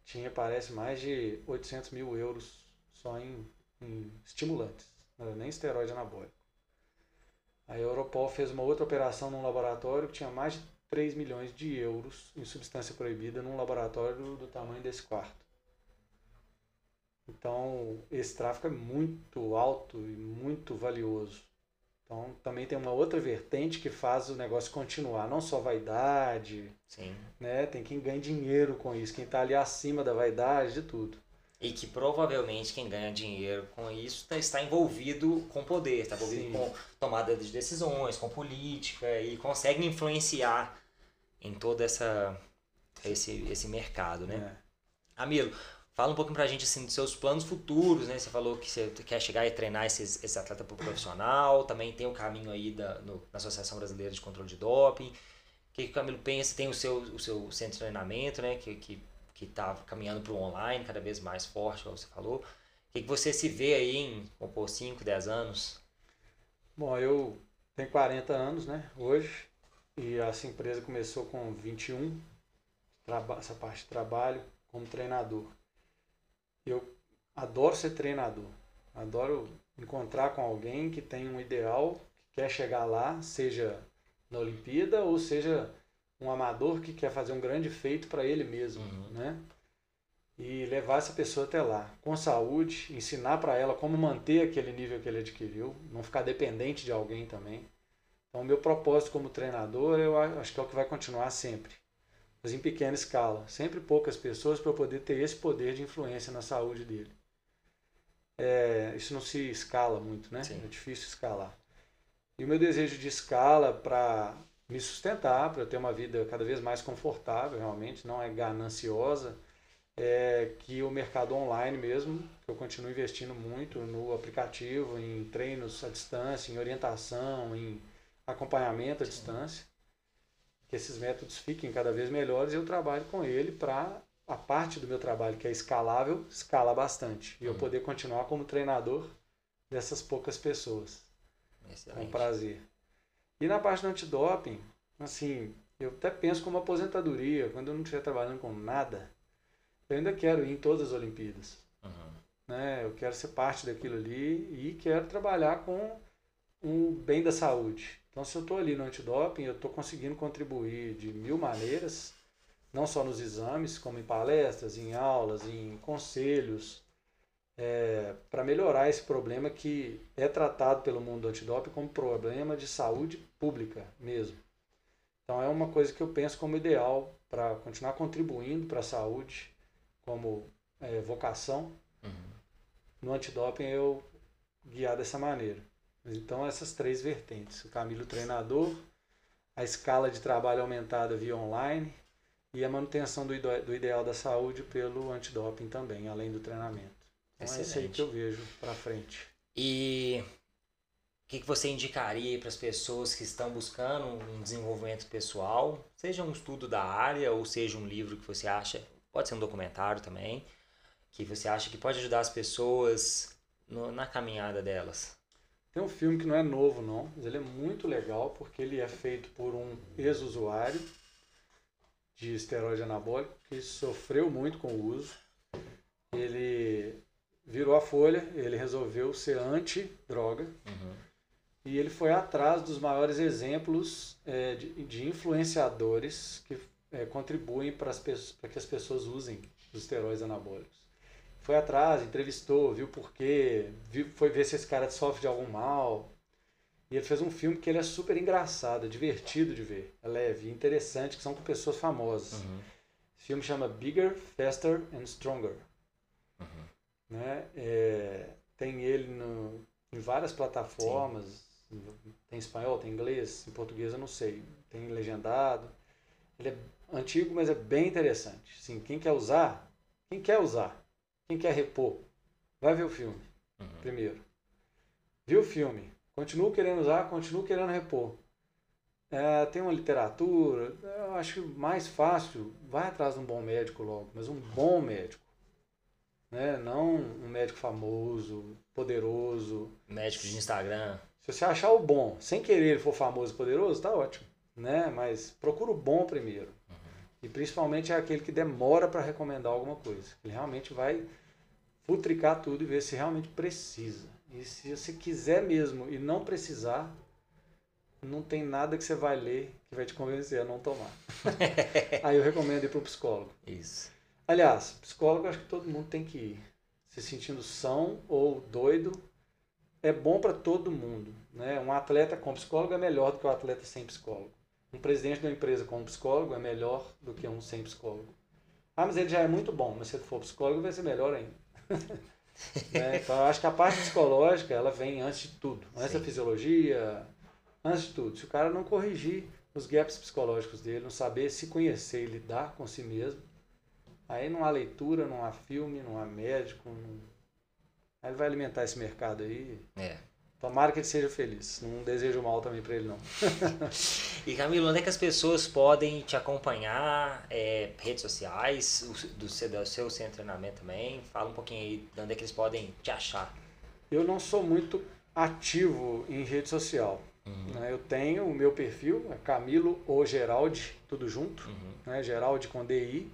tinha, parece, mais de 800 mil euros só em, em estimulantes não era nem esteroide anabólico. A Europol fez uma outra operação num laboratório que tinha mais de 3 milhões de euros em substância proibida num laboratório do, tamanho desse quarto. Então, esse tráfico é muito alto e muito valioso. Então, também tem uma outra vertente que faz o negócio continuar, não só vaidade, Sim. né? Tem quem ganha dinheiro com isso, quem está ali acima da vaidade, de tudo. e que provavelmente quem ganha dinheiro com isso tá, está envolvido com poder, está envolvido Sim. com tomada de decisões, com política e consegue influenciar em todo essa, esse, esse mercado, né? É. Amilo, fala um pouquinho pra gente assim, dos seus planos futuros, né? Você falou que você quer chegar e treinar esses, esse atleta pro profissional, também tem o caminho aí da, no, na Associação Brasileira de Controle de Doping. O que, que o Camilo pensa? Tem o seu, o seu centro de treinamento, né? Que, que que está caminhando para o online cada vez mais forte, como você falou. O que, que você se vê aí em por 5, 10 anos? Bom, eu tenho 40 anos, né, hoje, e essa empresa começou com 21, essa parte de trabalho como treinador. Eu adoro ser treinador, adoro encontrar com alguém que tem um ideal, que quer chegar lá, seja na Olimpíada ou seja um amador que quer fazer um grande feito para ele mesmo, uhum. né? E levar essa pessoa até lá, com saúde, ensinar para ela como manter aquele nível que ele adquiriu, não ficar dependente de alguém também. Então, o meu propósito como treinador, eu acho que é o que vai continuar sempre, mas em pequena escala, sempre poucas pessoas para eu poder ter esse poder de influência na saúde dele. É, isso não se escala muito, né? Sim. É difícil escalar. E o meu desejo de escala para me sustentar, para eu ter uma vida cada vez mais confortável, realmente, não é gananciosa, é que o mercado online mesmo, que eu continuo investindo muito no aplicativo, em treinos à distância, em orientação, em acompanhamento à distância, que esses métodos fiquem cada vez melhores e eu trabalho com ele para a parte do meu trabalho que é escalável, escala bastante. E eu uhum. poder continuar como treinador dessas poucas pessoas. Excelente. Com prazer. E na parte do antidoping, assim, eu até penso como aposentadoria, quando eu não estiver trabalhando com nada, eu ainda quero ir em todas as Olimpíadas. Uhum. Né? Eu quero ser parte daquilo ali e quero trabalhar com o bem da saúde. Então, se eu estou ali no antidoping, eu estou conseguindo contribuir de mil maneiras, não só nos exames, como em palestras, em aulas, em conselhos, é, para melhorar esse problema que é tratado pelo mundo do antidoping como problema de saúde pública mesmo. Então é uma coisa que eu penso como ideal para continuar contribuindo para a saúde como é, vocação. Uhum. No antidoping eu guiar dessa maneira. Então essas três vertentes, o Camilo treinador, a escala de trabalho aumentada via online e a manutenção do, do ideal da saúde pelo antidoping também, além do treinamento. Então é isso aí que eu vejo para frente. E o que, que você indicaria para as pessoas que estão buscando um desenvolvimento pessoal, seja um estudo da área ou seja um livro que você acha, pode ser um documentário também, que você acha que pode ajudar as pessoas no, na caminhada delas? Tem um filme que não é novo não, mas ele é muito legal porque ele é feito por um ex-usuário de esteroide anabólico que sofreu muito com o uso. Ele virou a folha, ele resolveu ser anti-droga. Uhum. E ele foi atrás dos maiores exemplos é, de, de, influenciadores que é, contribuem para que as pessoas usem os esteroides anabólicos. Foi atrás, entrevistou, viu por quê, viu, foi ver se esse cara sofre de algum mal. E ele fez um filme que ele é super engraçado, divertido de ver, é leve, interessante, que são com pessoas famosas. Uhum. Esse filme chama Bigger, Faster and Stronger. Uhum. Né? É, tem ele no, em várias plataformas, Sim. tem espanhol, tem inglês, em português eu não sei, tem legendado. Ele é antigo, mas é bem interessante. Sim, quem quer usar, quem quer usar, quem quer repor, vai ver o filme uhum. primeiro. Viu o filme, continua querendo usar, continua querendo repor. É, tem uma literatura, eu acho que mais fácil, vai atrás de um bom médico logo, mas um bom médico né? Não um médico famoso, poderoso. Médico de Instagram. Se você achar o bom, sem querer ele for famoso e poderoso, tá ótimo, né? Mas procura o bom primeiro. E principalmente é aquele que demora para recomendar alguma coisa. Ele realmente vai futricar tudo e ver se realmente precisa. E se você quiser mesmo e não precisar, não tem nada que você vai ler que vai te convencer a não tomar. Aí eu recomendo ir para o psicólogo. Isso. Aliás, psicólogo acho que todo mundo tem que ir. Se sentindo são ou doido, é bom para todo mundo. Né? Um atleta com psicólogo é melhor do que um atleta sem psicólogo. Um presidente de uma empresa com um psicólogo é melhor do que um sem psicólogo. Ah, mas ele já é muito bom, mas se ele for psicólogo vai ser melhor ainda. é, então, eu acho que a parte psicológica, ela vem antes de tudo. Antes Sim. da fisiologia, antes de tudo. Se o cara não corrigir os gaps psicológicos dele, não saber se conhecer e lidar com si mesmo, aí não há leitura, não há filme, não há médico. Não... Aí ele vai alimentar esse mercado aí. É. Tomara que ele seja feliz. Não desejo mal também para ele, não. e Camilo, onde é que as pessoas podem te acompanhar? É, redes sociais, do seu, do seu centro de treinamento também? Fala um pouquinho aí de onde é que eles podem te achar. Eu não sou muito ativo em rede social. Uhum. Né? Eu tenho o meu perfil, é Camilo ou Geraldi, tudo junto. Uhum. Né? Geraldi com DI.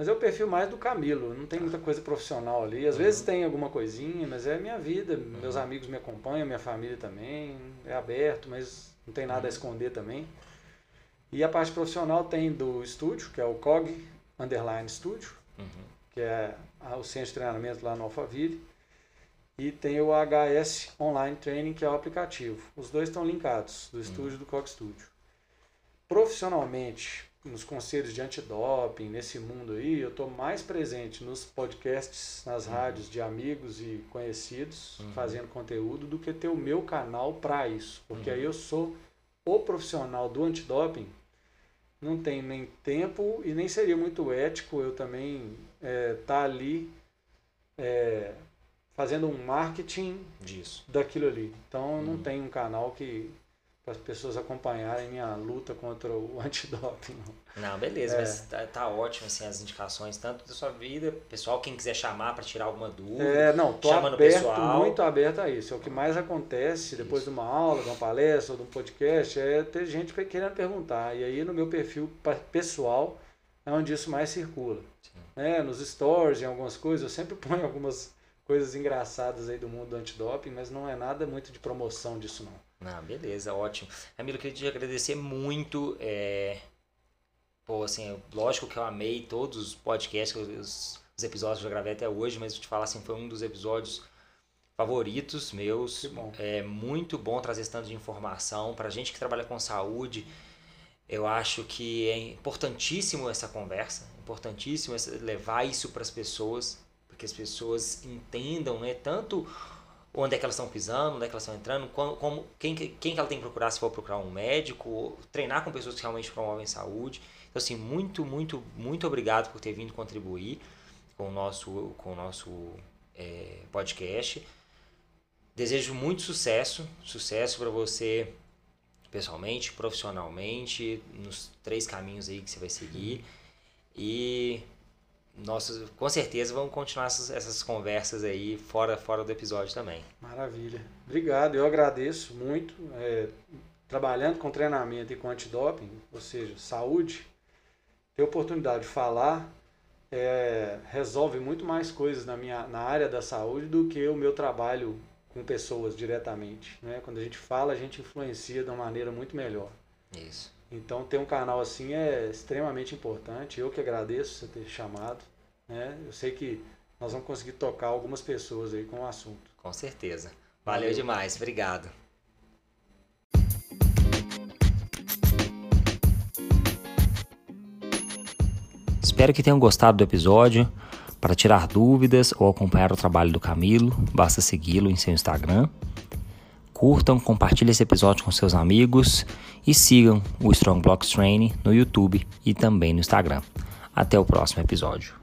Mas é o perfil mais do Camilo, não tem muita coisa profissional ali. Às uhum. vezes tem alguma coisinha, mas é minha vida. Uhum. Meus amigos me acompanham, minha família também. É aberto, mas não tem nada a uhum. esconder também. E a parte profissional tem do estúdio, que é o COG Underline Studio, uhum. que é o centro de treinamento lá no Alphaville. E tem o HS Online Training, que é o aplicativo. Os dois estão linkados, do uhum. estúdio e do COG Studio. Profissionalmente, nos conselhos de antidoping, nesse mundo aí, eu estou mais presente nos podcasts, nas uhum. rádios de amigos e conhecidos, uhum. fazendo conteúdo, do que ter o meu canal para isso. Porque uhum. aí eu sou o profissional do antidoping, não tenho nem tempo e nem seria muito ético eu também estar é, tá ali é, fazendo um marketing disso daquilo ali. Então eu não uhum. tenho um canal que para as pessoas acompanharem minha luta contra o antidoping. Não, beleza, é. mas tá, tá, ótimo assim, as indicações, tanto da sua vida, pessoal, quem quiser chamar para tirar alguma dúvida. É, não, tô aberto, pessoal. muito aberto a isso. É o que mais acontece depois isso. de uma aula, de uma palestra ou de um podcast, é ter gente querendo perguntar. E aí no meu perfil pessoal é onde isso mais circula. É, nos stories, em algumas coisas, eu sempre ponho algumas coisas engraçadas aí do mundo do antidoping, mas não é nada muito de promoção disso não. Ah, beleza, ótimo. Camilo, eu queria te agradecer muito. É... Pô, assim, lógico que eu amei todos os podcasts, os, os episódios que eu gravei até hoje, mas te falar assim, foi um dos episódios favoritos meus. É muito bom trazer esse tanto de informação. Pra gente que trabalha com saúde, eu acho que é importantíssimo essa conversa, importantíssimo levar isso para as pessoas, para que as pessoas entendam, né, tanto onde é que elas estão pisando, onde é que elas estão entrando, como, como quem, quem que ela tem que procurar se for procurar um médico, treinar com pessoas que realmente promovem saúde. Então, assim, muito, muito, muito obrigado por ter vindo contribuir com o nosso, com o nosso é, podcast. Desejo muito sucesso, sucesso para você pessoalmente, profissionalmente, nos três caminhos aí que você vai seguir. E nossa, com certeza vamos continuar essas, essas, conversas aí fora, fora do episódio também. Maravilha. Obrigado, eu agradeço muito. É, trabalhando com treinamento e com antidoping, ou seja, saúde, ter oportunidade de falar é, resolve muito mais coisas na, minha, na área da saúde do que o meu trabalho com pessoas diretamente. Né? Quando a gente fala, a gente influencia de uma maneira muito melhor. Isso. Então ter um canal assim é extremamente importante. Eu que agradeço você ter chamado. Né? Eu sei que nós vamos conseguir tocar algumas pessoas aí com o assunto. Com certeza. Valeu, Valeu. demais. Obrigado. Espero que tenham gostado do episódio. Para tirar dúvidas ou acompanhar o trabalho do Camilo, basta segui-lo em seu Instagram Curtam, compartilhem esse episódio com seus amigos e sigam o Strong Blocks Training no YouTube e também no Instagram. Até o próximo episódio.